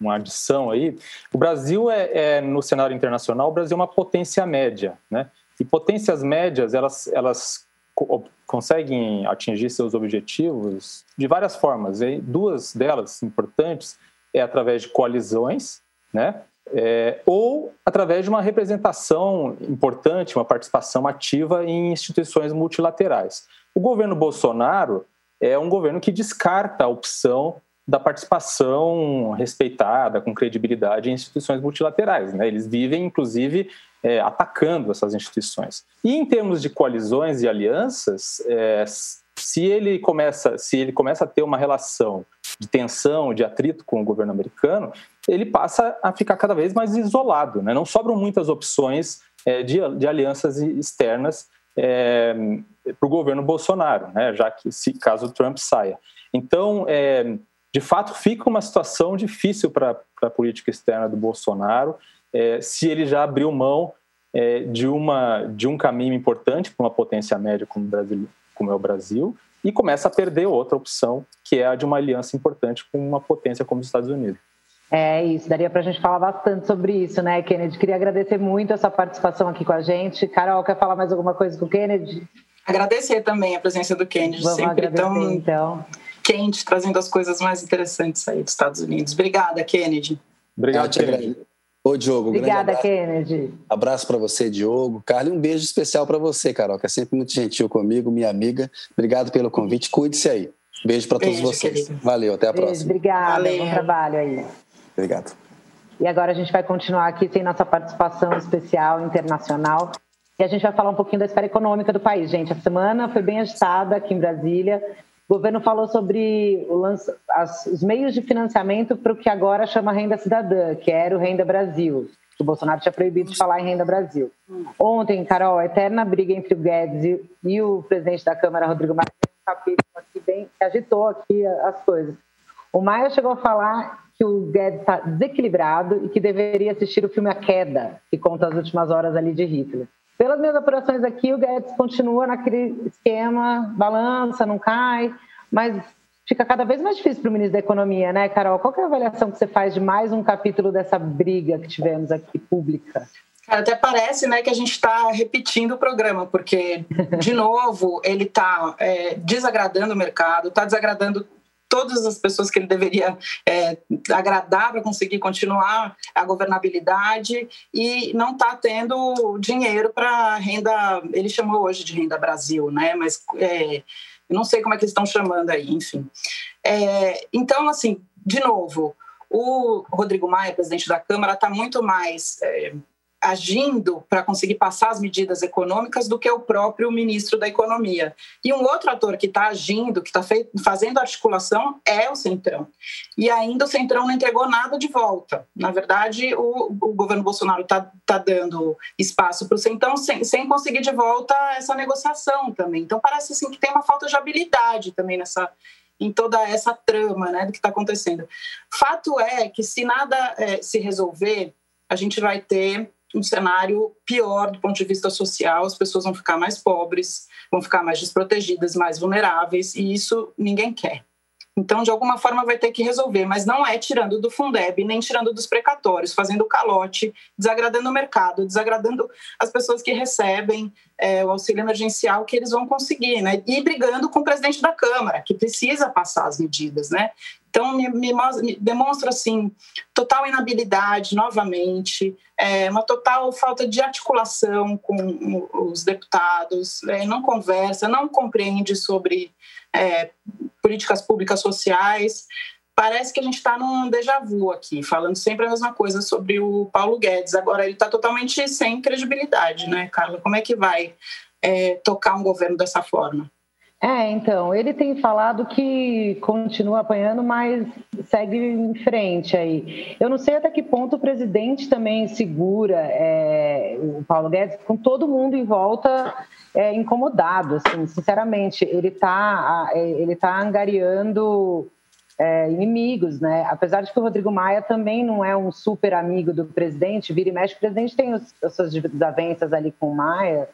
uma adição aí. O Brasil é, é, no cenário internacional, o Brasil é uma potência média, né? E potências médias, elas, elas conseguem atingir seus objetivos de várias formas. E duas delas importantes é através de coalizões, né? É, ou através de uma representação importante, uma participação ativa em instituições multilaterais. O governo Bolsonaro é um governo que descarta a opção da participação respeitada, com credibilidade em instituições multilaterais. Né? Eles vivem, inclusive, é, atacando essas instituições. E em termos de coalizões e alianças, é, se ele começa, se ele começa a ter uma relação de tensão, de atrito com o governo americano, ele passa a ficar cada vez mais isolado. Né? Não sobram muitas opções é, de, de, alianças externas é, para o governo Bolsonaro, né? já que se caso o Trump saia. Então, é, de fato, fica uma situação difícil para a política externa do Bolsonaro é, se ele já abriu mão é, de, uma, de um caminho importante para uma potência média como, Brasil, como é o Brasil e começa a perder outra opção, que é a de uma aliança importante com uma potência como os Estados Unidos. É isso, daria para a gente falar bastante sobre isso, né, Kennedy? Queria agradecer muito essa participação aqui com a gente. Carol, quer falar mais alguma coisa com o Kennedy? Agradecer também a presença do Kennedy, Vamos sempre tão então. quente, trazendo as coisas mais interessantes aí dos Estados Unidos. Obrigada, Kennedy. Obrigado, Kennedy. Ô, Diogo, Obrigada, abraço. Kennedy. Abraço para você, Diogo. Carla, um beijo especial para você, Carol, que é sempre muito gentil comigo, minha amiga. Obrigado pelo convite. Cuide-se aí. Beijo para todos vocês. Querido. Valeu, até a beijo, próxima. Obrigada, Valeu. bom trabalho aí. Obrigado. E agora a gente vai continuar aqui sem nossa participação especial internacional. E a gente vai falar um pouquinho da esfera econômica do país, gente. A semana foi bem agitada aqui em Brasília. O governo falou sobre as, os meios de financiamento para o que agora chama Renda Cidadã, que era o Renda Brasil. O Bolsonaro tinha proibido de falar em Renda Brasil. Ontem, Carol, a eterna briga entre o Guedes e, e o presidente da Câmara, Rodrigo Maia, um capítulo aqui bem, agitou aqui as coisas. O Maia chegou a falar que o Guedes está desequilibrado e que deveria assistir o filme A Queda, que conta as últimas horas ali de Hitler. Pelas minhas apurações aqui, o Guedes continua naquele esquema, balança, não cai, mas fica cada vez mais difícil para o ministro da Economia, né, Carol? Qual é a avaliação que você faz de mais um capítulo dessa briga que tivemos aqui pública? Até parece né, que a gente está repetindo o programa, porque, de novo, ele está é, desagradando o mercado, está desagradando todas as pessoas que ele deveria é, agradar para conseguir continuar a governabilidade e não está tendo dinheiro para renda, ele chamou hoje de renda Brasil, né? Mas é, não sei como é que eles estão chamando aí, enfim. É, então, assim, de novo, o Rodrigo Maia, presidente da Câmara, está muito mais é, agindo para conseguir passar as medidas econômicas do que o próprio ministro da Economia. E um outro ator que está agindo, que está fazendo articulação, é o Centrão. E ainda o Centrão não entregou nada de volta. Na verdade, o, o governo Bolsonaro está tá dando espaço para o Centrão sem, sem conseguir de volta essa negociação também. Então, parece assim que tem uma falta de habilidade também nessa, em toda essa trama né, do que está acontecendo. Fato é que se nada é, se resolver, a gente vai ter um cenário pior do ponto de vista social, as pessoas vão ficar mais pobres, vão ficar mais desprotegidas, mais vulneráveis, e isso ninguém quer. Então, de alguma forma, vai ter que resolver, mas não é tirando do Fundeb, nem tirando dos precatórios, fazendo calote, desagradando o mercado, desagradando as pessoas que recebem é, o auxílio emergencial que eles vão conseguir, né? E brigando com o presidente da Câmara, que precisa passar as medidas, né? Então, me, me, me demonstra, assim, total inabilidade, novamente, é, uma total falta de articulação com os deputados, é, não conversa, não compreende sobre é, políticas públicas sociais. Parece que a gente está num déjà vu aqui, falando sempre a mesma coisa sobre o Paulo Guedes. Agora, ele está totalmente sem credibilidade, né, Carla? Como é que vai é, tocar um governo dessa forma? É, então, ele tem falado que continua apanhando, mas segue em frente aí. Eu não sei até que ponto o presidente também segura é, o Paulo Guedes, com todo mundo em volta é, incomodado, assim, sinceramente. Ele está ele tá angariando é, inimigos, né? Apesar de que o Rodrigo Maia também não é um super amigo do presidente, vira e mexe, o presidente tem os, as suas desavenças ali com o Maia,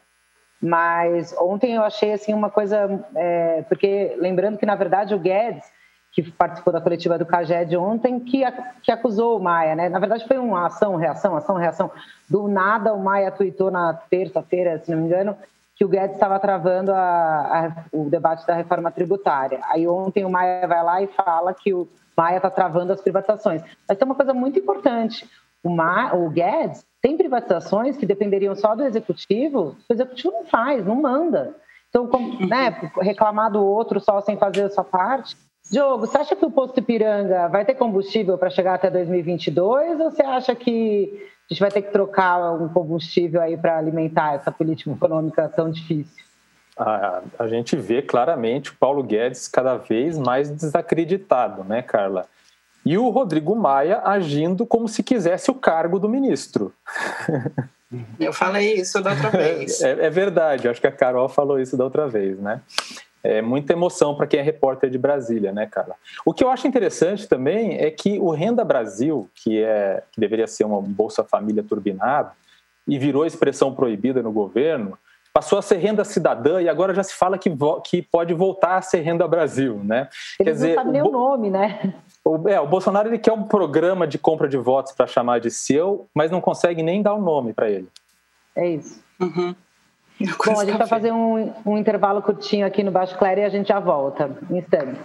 Mas ontem eu achei assim uma coisa, é, porque lembrando que na verdade o Guedes, que participou da coletiva do Caged ontem, que, que acusou o Maia, né? Na verdade foi uma ação, reação, ação, reação. Do nada o Maia tweetou na terça-feira, se não me engano, que o Guedes estava travando a, a, o debate da reforma tributária. Aí ontem o Maia vai lá e fala que o Maia está travando as privatizações. Mas tem uma coisa muito importante. O, Ma, o Guedes tem privatizações que dependeriam só do executivo, o executivo não faz, não manda. Então, como, né, reclamar do outro só sem fazer a sua parte. Diogo, você acha que o posto Ipiranga vai ter combustível para chegar até 2022 ou você acha que a gente vai ter que trocar um combustível aí para alimentar essa política econômica tão difícil? A, a, gente vê claramente o Paulo Guedes cada vez mais desacreditado, né, Carla? E o Rodrigo Maia agindo como se quisesse o cargo do ministro. Eu falei isso da outra vez. É, é verdade, acho que a Carol falou isso da outra vez, né? É muita emoção para quem é repórter de Brasília, né, Carla? O que eu acho interessante também é que o Renda Brasil, que, é, que deveria ser uma Bolsa Família turbinada, e virou expressão proibida no governo, passou a ser renda cidadã e agora já se fala que, que pode voltar a ser renda Brasil, né? Eles Quer dizer, não sabem nem o nome, né? O, é, o Bolsonaro ele quer um programa de compra de votos para chamar de seu, mas não consegue nem dar o um nome para ele. É isso. Uhum. Bom, a gente vai fazer um, um intervalo curtinho aqui no Baixo Claro e a gente já volta em instantes.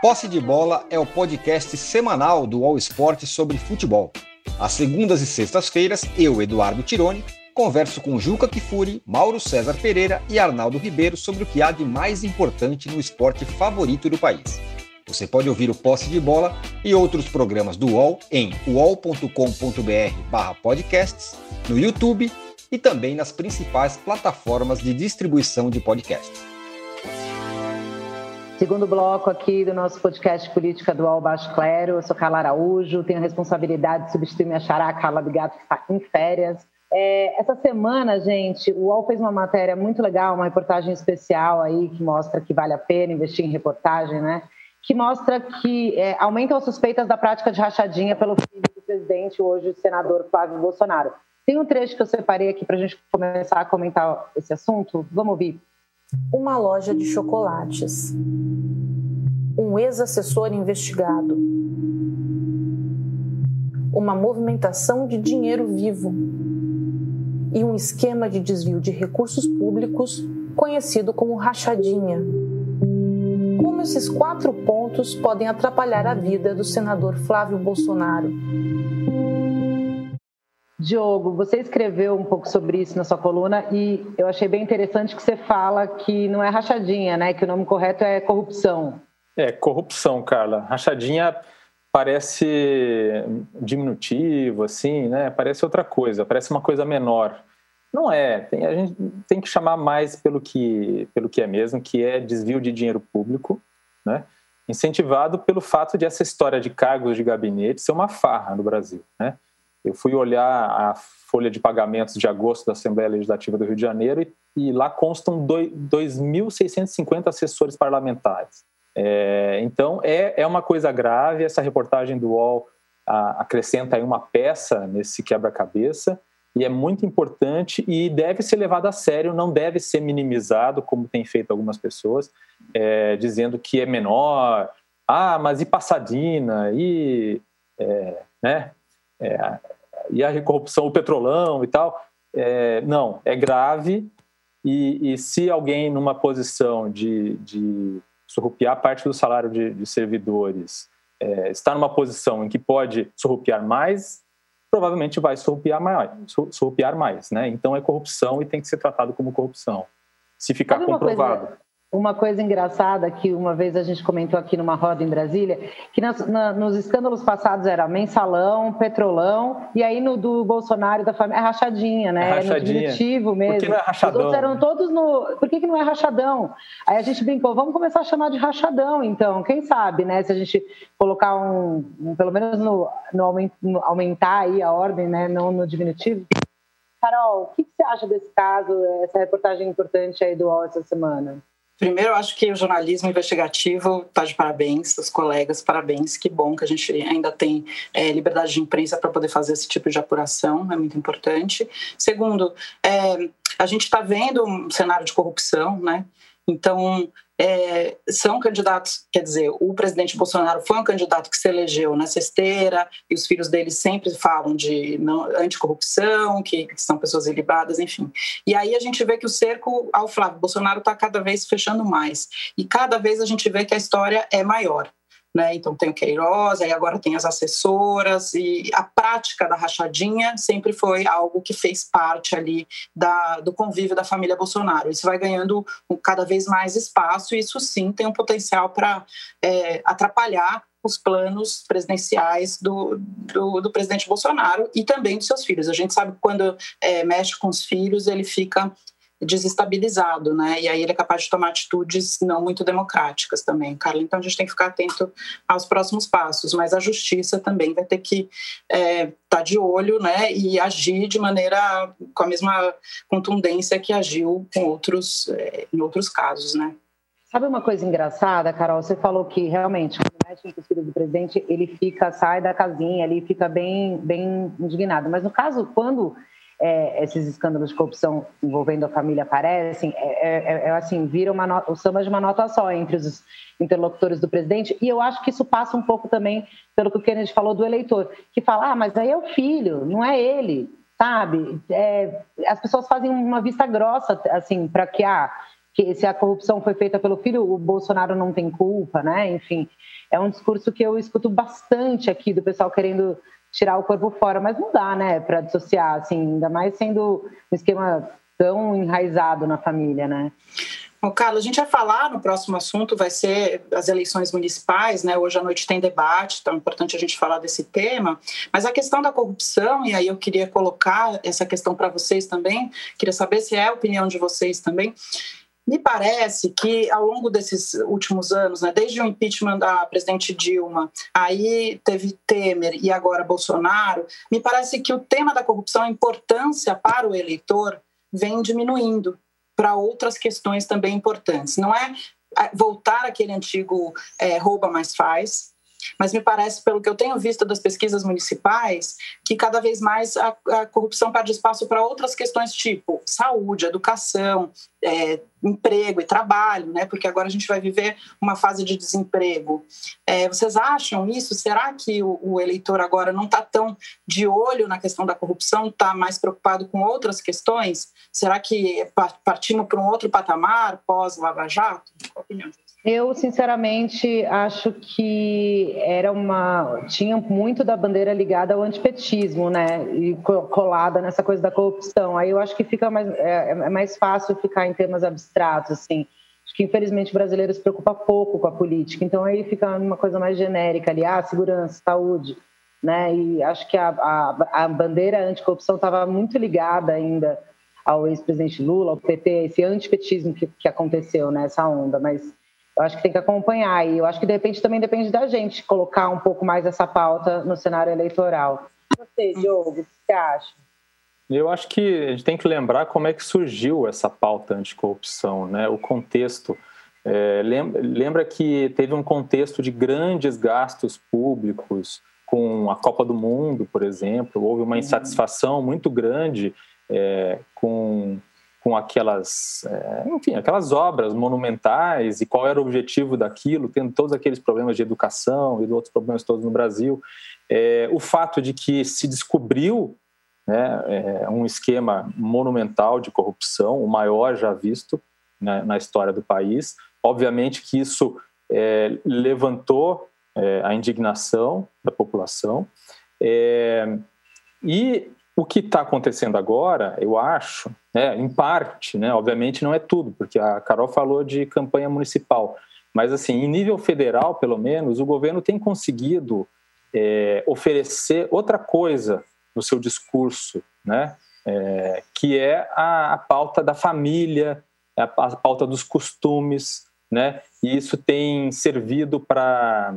Posse de Bola é o podcast semanal do All Sport sobre futebol. Às segundas e sextas-feiras, eu, Eduardo Tironi, converso com Juca Kifuri, Mauro César Pereira e Arnaldo Ribeiro sobre o que há de mais importante no esporte favorito do país. Você pode ouvir o Posse de Bola e outros programas do UOL em uol.com.br/podcasts, no YouTube e também nas principais plataformas de distribuição de podcasts. Segundo bloco aqui do nosso podcast Política Dual Baixo Clero, eu sou Carla Araújo, tenho a responsabilidade de substituir minha xará, Carla Bigato, que está em férias. É, essa semana, gente, o UOL fez uma matéria muito legal, uma reportagem especial aí que mostra que vale a pena investir em reportagem, né? Que mostra que é, aumentam as suspeitas da prática de rachadinha pelo filho do presidente, hoje o senador Flávio Bolsonaro. Tem um trecho que eu separei aqui para a gente começar a comentar esse assunto. Vamos ouvir. Uma loja de chocolates. Um ex-assessor investigado. Uma movimentação de dinheiro vivo. E um esquema de desvio de recursos públicos conhecido como rachadinha. Como esses quatro pontos podem atrapalhar a vida do senador Flávio Bolsonaro? Diogo, você escreveu um pouco sobre isso na sua coluna e eu achei bem interessante que você fala que não é rachadinha, né? Que o nome correto é corrupção. É, corrupção, Carla. Rachadinha parece diminutivo, assim, né? Parece outra coisa, parece uma coisa menor. Não é. Tem, a gente tem que chamar mais pelo que, pelo que é mesmo, que é desvio de dinheiro público, né? Incentivado pelo fato de essa história de cargos de gabinete ser uma farra no Brasil, né? Eu fui olhar a folha de pagamentos de agosto da Assembleia Legislativa do Rio de Janeiro e, e lá constam 2.650 assessores parlamentares. É, então, é, é uma coisa grave. Essa reportagem do UOL a, acrescenta aí uma peça nesse quebra-cabeça e é muito importante e deve ser levado a sério, não deve ser minimizado, como tem feito algumas pessoas, é, dizendo que é menor. Ah, mas e Passadina? E. É, né? É, e a corrupção, o petrolão e tal. É, não, é grave e, e, se alguém numa posição de, de surrupiar parte do salário de, de servidores é, está numa posição em que pode surrupiar mais, provavelmente vai surrupiar mais, surrupiar mais né? Então é corrupção e tem que ser tratado como corrupção. Se ficar comprovado. Coisa, uma coisa engraçada que uma vez a gente comentou aqui numa roda em Brasília, que nas, na, nos escândalos passados era mensalão, petrolão, e aí no do Bolsonaro da família é rachadinha, né? É rachadinha. no diminutivo mesmo. Por que não é rachadão? Os outros eram todos no. Por que, que não é rachadão? Aí a gente brincou, vamos começar a chamar de rachadão, então. Quem sabe, né? Se a gente colocar um, um pelo menos no, no, no, aumentar aí a ordem, né? Não no diminutivo. Carol, o que, que você acha desse caso, essa reportagem importante aí do UOL essa semana? Primeiro, eu acho que o jornalismo investigativo está de parabéns, os colegas, parabéns. Que bom que a gente ainda tem é, liberdade de imprensa para poder fazer esse tipo de apuração, é muito importante. Segundo, é, A gente está vendo um cenário de corrupção, né? Então, é, são candidatos, quer dizer, o presidente Bolsonaro foi um candidato que se elegeu nessa esteira, e os filhos dele sempre falam de não, anticorrupção, que, que são pessoas ilibadas, enfim. E aí a gente vê que o cerco ao Flávio Bolsonaro está cada vez fechando mais, e cada vez a gente vê que a história é maior. Né? Então tem o Queiroz, aí agora tem as assessoras e a prática da rachadinha sempre foi algo que fez parte ali da, do convívio da família Bolsonaro. Isso vai ganhando cada vez mais espaço e isso sim tem um potencial para é, atrapalhar os planos presidenciais do, do, do, presidente Bolsonaro e também dos seus filhos. A gente sabe que quando é, mexe com os filhos, ele fica desestabilizado, né? E aí ele é capaz de tomar atitudes não muito democráticas também, Carla. Então a gente tem que ficar atento aos próximos passos, mas a justiça também vai ter que estar é, tá de olho, né? E agir de maneira com a mesma contundência que agiu com outros é, em outros casos, né? Sabe uma coisa engraçada, Carol? Você falou que realmente quando mexe com os filhos do presidente, ele fica sai da casinha, ele fica bem bem indignado. Mas no caso quando é, esses escândalos de corrupção envolvendo a família aparecem, é, é, é, é assim, vira uma nota, o samba de uma nota só entre os interlocutores do presidente, e eu acho que isso passa um pouco também pelo que o Kennedy falou do eleitor, que fala, ah, mas aí é o filho, não é ele, sabe? É, as pessoas fazem uma vista grossa, assim, para que, ah, que se a corrupção foi feita pelo filho, o Bolsonaro não tem culpa, né? Enfim, é um discurso que eu escuto bastante aqui do pessoal querendo tirar o corpo fora, mas não dá, né, para dissociar, assim, ainda mais sendo um esquema tão enraizado na família, né? Bom, Carlos, a gente vai falar no próximo assunto, vai ser as eleições municipais, né? Hoje à noite tem debate, então é importante a gente falar desse tema. Mas a questão da corrupção, e aí eu queria colocar essa questão para vocês também, queria saber se é a opinião de vocês também. Me parece que ao longo desses últimos anos, né, desde o impeachment da presidente Dilma, aí teve Temer e agora Bolsonaro, me parece que o tema da corrupção, a importância para o eleitor, vem diminuindo para outras questões também importantes. Não é, é voltar aquele antigo é, rouba mais faz, mas me parece, pelo que eu tenho visto das pesquisas municipais, que cada vez mais a, a corrupção perde espaço para outras questões tipo saúde, educação, é, emprego e trabalho, né? Porque agora a gente vai viver uma fase de desemprego. É, vocês acham isso? Será que o, o eleitor agora não está tão de olho na questão da corrupção, está mais preocupado com outras questões? Será que partimos para um outro patamar pós Lava Jato? Qual a opinião de eu, sinceramente, acho que era uma. tinha muito da bandeira ligada ao antipetismo, né? E colada nessa coisa da corrupção. Aí eu acho que fica mais, é, é mais fácil ficar em temas abstratos, assim. Acho que, infelizmente, o brasileiro se preocupa pouco com a política. Então, aí fica uma coisa mais genérica ali, ah, segurança, saúde, né? E acho que a, a, a bandeira anticorrupção estava muito ligada ainda ao ex-presidente Lula, ao PT, esse antipetismo que, que aconteceu nessa onda, mas eu acho que tem que acompanhar e eu acho que de repente também depende da gente colocar um pouco mais essa pauta no cenário eleitoral. Você, Diogo, o que você acha? Eu acho que a gente tem que lembrar como é que surgiu essa pauta anticorrupção, né? o contexto. É, lembra que teve um contexto de grandes gastos públicos com a Copa do Mundo, por exemplo, houve uma insatisfação muito grande é, com com aquelas, é, enfim, aquelas obras monumentais e qual era o objetivo daquilo, tendo todos aqueles problemas de educação e outros problemas todos no Brasil. É, o fato de que se descobriu né, é, um esquema monumental de corrupção, o maior já visto né, na história do país. Obviamente que isso é, levantou é, a indignação da população. É, e o que está acontecendo agora, eu acho, né, em parte, né, obviamente não é tudo, porque a Carol falou de campanha municipal, mas assim, em nível federal, pelo menos, o governo tem conseguido é, oferecer outra coisa no seu discurso, né, é, que é a, a, pauta da família, a, a pauta dos costumes, né, e isso tem servido para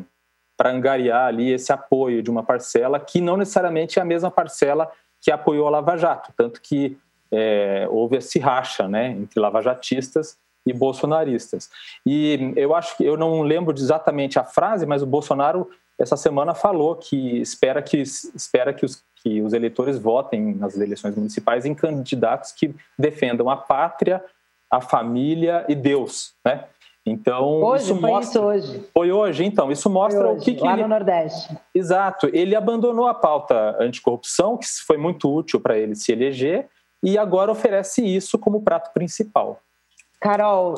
angariar ali esse apoio de uma parcela que não necessariamente é a mesma parcela que apoiou a Lava Jato, tanto que é, houve esse racha né, entre lavajatistas e bolsonaristas. E eu acho que eu não lembro exatamente a frase, mas o Bolsonaro essa semana falou que espera que espera que, os, que os eleitores votem nas eleições municipais em candidatos que defendam a pátria, a família e Deus, né? Então, hoje, isso foi mostra... isso hoje. Foi hoje, então. Isso mostra hoje, o que, que lá ele... no Nordeste. Exato. Ele abandonou a pauta anticorrupção, que foi muito útil para ele se eleger, e agora oferece isso como prato principal. Carol,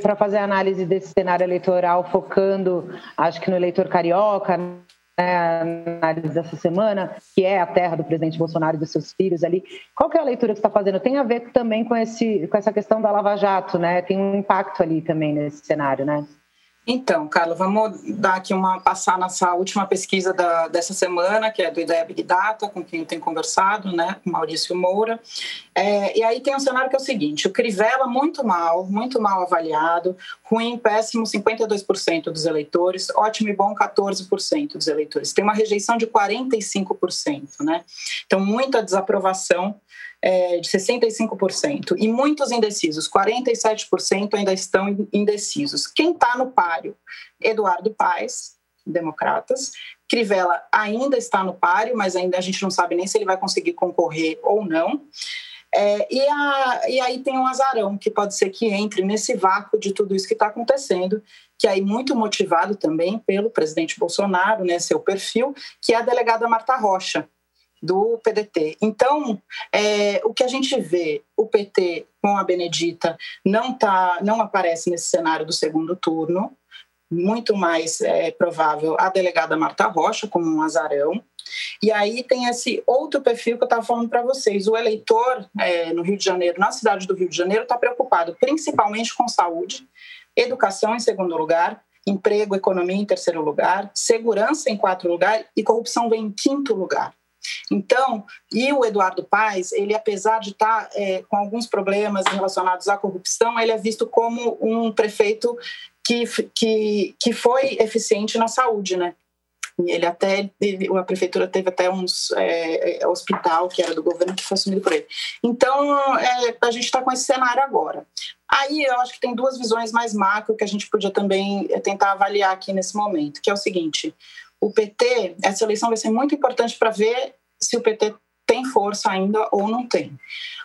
para fazer a análise desse cenário eleitoral, focando, acho que no eleitor carioca, né, análise dessa semana, que é a terra do presidente Bolsonaro e dos seus filhos ali. Qual que é a leitura que você está fazendo? Tem a ver também com, esse, com essa questão da Lava Jato, né? Tem um impacto ali também nesse cenário, né? Então, Carla, vamos dar aqui uma passar nessa última pesquisa da, dessa semana, que é do Ideia Big Data, com quem tem conversado, né, Maurício Moura. É, e aí tem um cenário que é o seguinte: o Crivella muito mal, muito mal avaliado, ruim, péssimo, 52% dos eleitores, ótimo e bom, 14% dos eleitores. Tem uma rejeição de 45%, né? Então, muita desaprovação é, de 65%, e muitos indecisos, 47% ainda estão indecisos. Quem está no páreo? Eduardo Paes, democratas. Crivella ainda está no páreo, mas ainda a gente não sabe nem se ele vai conseguir concorrer ou não. É, e, a, e, aí tem um azarão, que pode ser que entre nesse vácuo de tudo isso que está acontecendo, que aí muito motivado também pelo presidente Bolsonaro, né, seu perfil, que é a delegada Marta Rocha, do PDT. Então, é, o que a gente vê, o PT com a Benedita não tá, não aparece nesse cenário do segundo turno. Muito mais é, provável a delegada Marta Rocha como um azarão. E aí tem esse outro perfil que eu estava falando para vocês. O eleitor é, no Rio de Janeiro, na cidade do Rio de Janeiro, está preocupado principalmente com saúde, educação em segundo lugar, emprego, economia em terceiro lugar, segurança em quarto lugar e corrupção vem em quinto lugar. Então, e o Eduardo Paes, ele apesar de estar tá, é, com alguns problemas relacionados à corrupção, ele é visto como um prefeito que, que, que foi eficiente na saúde, né? Ele até, a prefeitura teve até uns é, é, hospital que era do governo que foi assumido por ele. Então, é, a gente está com esse cenário agora. Aí eu acho que tem duas visões mais macro que a gente podia também é, tentar avaliar aqui nesse momento, que é o seguinte: o PT, essa eleição vai ser muito importante para ver se o PT tem força ainda ou não tem.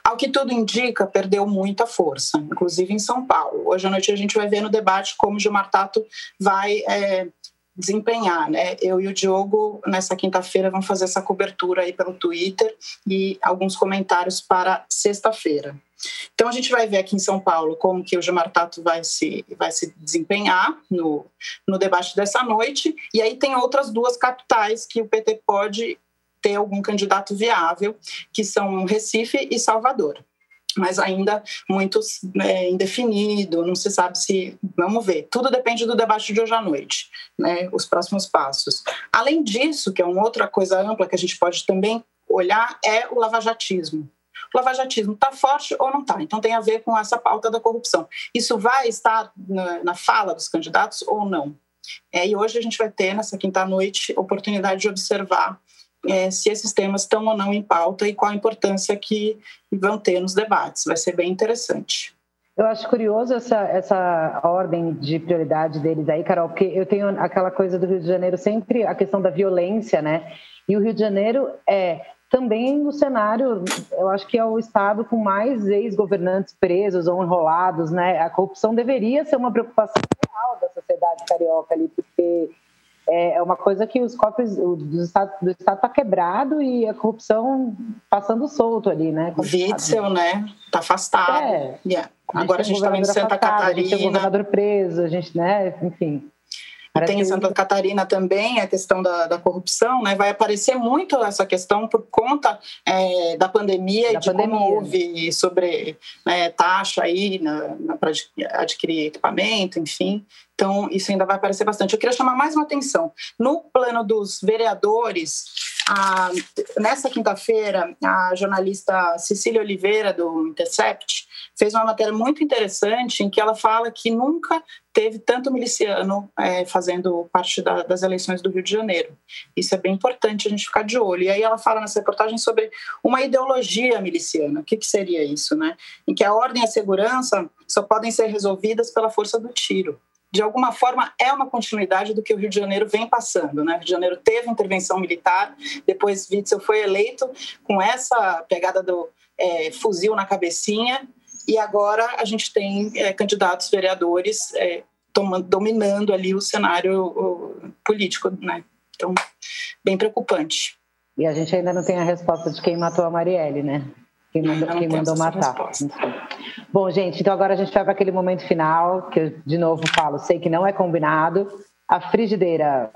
Ao que tudo indica, perdeu muita força, inclusive em São Paulo. Hoje à noite a gente vai ver no debate como Gilmar Tato vai é, desempenhar. Né? Eu e o Diogo, nessa quinta-feira, vamos fazer essa cobertura aí pelo Twitter e alguns comentários para sexta-feira. Então a gente vai ver aqui em São Paulo como que o Gilmar Tato vai se, vai se desempenhar no, no debate dessa noite. E aí tem outras duas capitais que o PT pode ter algum candidato viável, que são Recife e Salvador mas ainda muito é, indefinido, não se sabe se. Vamos ver. Tudo depende do debate de hoje à noite, né? os próximos passos. Além disso, que é uma outra coisa ampla que a gente pode também olhar, é o lavajatismo. O lavajatismo está forte ou não está? Então tem a ver com essa pauta da corrupção. Isso vai estar na, na fala dos candidatos ou não? É, e hoje a gente vai ter, nessa quinta-noite, oportunidade de observar é, se esses temas estão ou não em pauta e qual a importância que vão ter nos debates. Vai ser bem interessante. Eu acho curioso essa, essa ordem de prioridade deles aí, Carol, porque eu tenho aquela coisa do Rio de Janeiro sempre a questão da violência, né? E o Rio de Janeiro é também no cenário, eu acho que é o estado com mais ex-governantes presos ou enrolados, né? A corrupção deveria ser uma preocupação real da sociedade carioca ali, porque é uma coisa que os cofres do Estado do Estado está quebrado e a corrupção passando solto ali, né? Witzel, né? Está afastado. É. Yeah. Agora a gente está vendo Santa afastado, Catarina. A gente tem o governador preso, a gente, né? Enfim. Tem em Santa Catarina também a questão da, da, corrupção, né? Vai aparecer muito essa questão por conta é, da pandemia e de pandemia. como houve sobre né, taxa aí para adquirir equipamento, enfim. Então, isso ainda vai aparecer bastante. Eu queria chamar mais uma atenção. No plano dos vereadores, a, nessa quinta-feira, a jornalista Cecília Oliveira, do Intercept, fez uma matéria muito interessante em que ela fala que nunca teve tanto miliciano é, fazendo parte da, das eleições do Rio de Janeiro. Isso é bem importante a gente ficar de olho. E aí ela fala nessa reportagem sobre uma ideologia miliciana. O que, que seria isso, né? Em que a ordem e a segurança só podem ser resolvidas pela força do tiro. De alguma forma, é uma continuidade do que o Rio de Janeiro vem passando. Né? O Rio de Janeiro teve intervenção militar, depois Witzel foi eleito com essa pegada do é, fuzil na cabecinha, e agora a gente tem é, candidatos vereadores é, tomando, dominando ali o cenário o, político. Né? Então, bem preocupante. E a gente ainda não tem a resposta de quem matou a Marielle, né? Quem mandou, quem mandou matar. Bom, gente, então agora a gente vai para aquele momento final, que eu de novo falo, sei que não é combinado. A frigideira.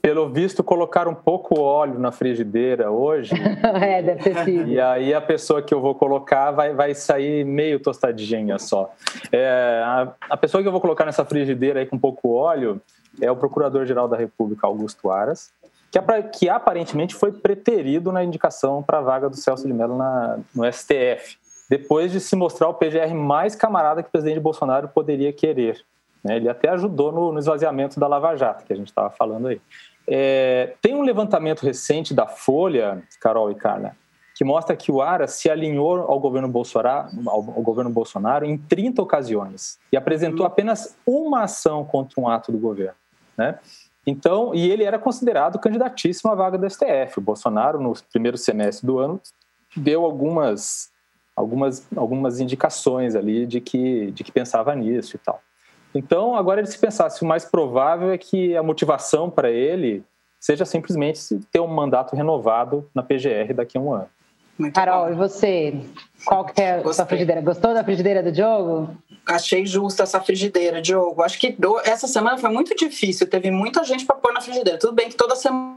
Pelo visto, colocar um pouco óleo na frigideira hoje. é, deve ter sido. E aí a pessoa que eu vou colocar vai, vai sair meio tostadinha só. É, a, a pessoa que eu vou colocar nessa frigideira aí com pouco óleo é o Procurador-Geral da República, Augusto Aras que, que aparentemente foi preterido na indicação para a vaga do Celso de Mello na, no STF, depois de se mostrar o PGR mais camarada que o presidente Bolsonaro poderia querer. Né? Ele até ajudou no, no, esvaziamento da Lava Jato, que a gente estava falando aí. É, tem um levantamento recente da Folha, Carol e Carla, que mostra que o Ara se alinhou ao governo Bolsonaro, ao, ao governo Bolsonaro em 30 ocasiões e apresentou apenas uma ação contra um ato do governo. Né? Então, e ele era considerado candidatíssimo à vaga do STF. O Bolsonaro, no primeiro semestre do ano, deu algumas, algumas, algumas indicações ali de que, de que pensava nisso e tal. Então, agora ele se pensasse, o mais provável é que a motivação para ele seja simplesmente ter um mandato renovado na PGR daqui a um ano. Muito Carol, bom. e você? Qual que é a sua frigideira? Gostou da frigideira do Diogo? Achei justa essa frigideira, Diogo. Acho que do... essa semana foi muito difícil. Teve muita gente para pôr na frigideira. Tudo bem que toda semana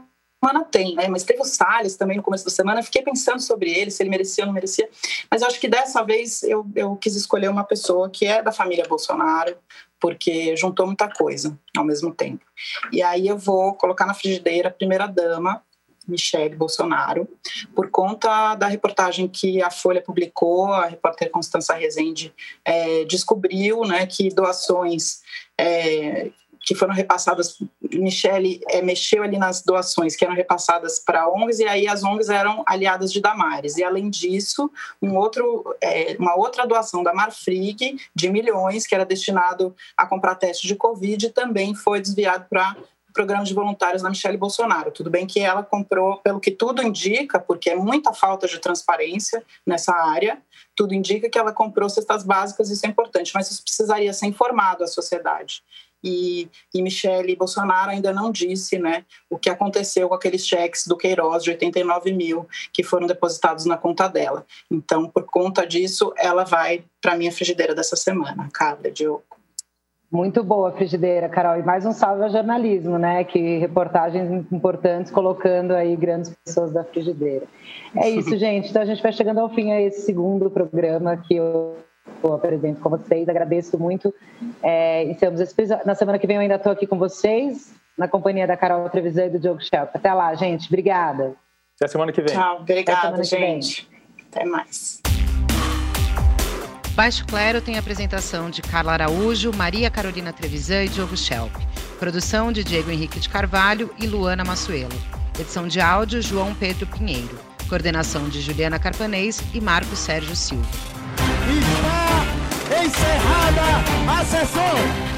tem, né? Mas teve o Salles também no começo da semana. Fiquei pensando sobre ele, se ele merecia ou não merecia. Mas acho que dessa vez eu, eu quis escolher uma pessoa que é da família Bolsonaro, porque juntou muita coisa ao mesmo tempo. E aí eu vou colocar na frigideira a primeira dama, Michele Bolsonaro, por conta da reportagem que a Folha publicou, a repórter Constança Rezende é, descobriu né, que doações é, que foram repassadas, Michele é, mexeu ali nas doações que eram repassadas para ONGs e aí as ONGs eram aliadas de Damares. E além disso, um outro, é, uma outra doação da Marfrig de milhões que era destinado a comprar testes de Covid também foi desviado para programa de voluntários da Michelle Bolsonaro. Tudo bem que ela comprou, pelo que tudo indica, porque é muita falta de transparência nessa área, tudo indica que ela comprou cestas básicas, isso é importante, mas isso precisaria ser informado à sociedade. E, e Michele Bolsonaro ainda não disse né, o que aconteceu com aqueles cheques do Queiroz de 89 mil que foram depositados na conta dela. Então, por conta disso, ela vai para a minha frigideira dessa semana, Carla, Diogo. Muito boa, frigideira, Carol. E mais um salve ao jornalismo, né? Que reportagens importantes colocando aí grandes pessoas da frigideira. É isso, gente. Então a gente vai chegando ao fim a esse segundo programa que eu apresento com vocês. Agradeço muito. É, encerramos esse episódio. Na semana que vem eu ainda estou aqui com vocês, na companhia da Carol Trevisan e do Diogo Schelp. Até lá, gente. Obrigada. Até semana que vem. Tchau. Obrigada, gente. Até mais. Baixo Clero tem apresentação de Carla Araújo, Maria Carolina Trevisan e Diogo Schelp. Produção de Diego Henrique de Carvalho e Luana Massuelo. Edição de áudio João Pedro Pinheiro. Coordenação de Juliana Carpanês e Marcos Sérgio Silva. Está encerrada a sessão!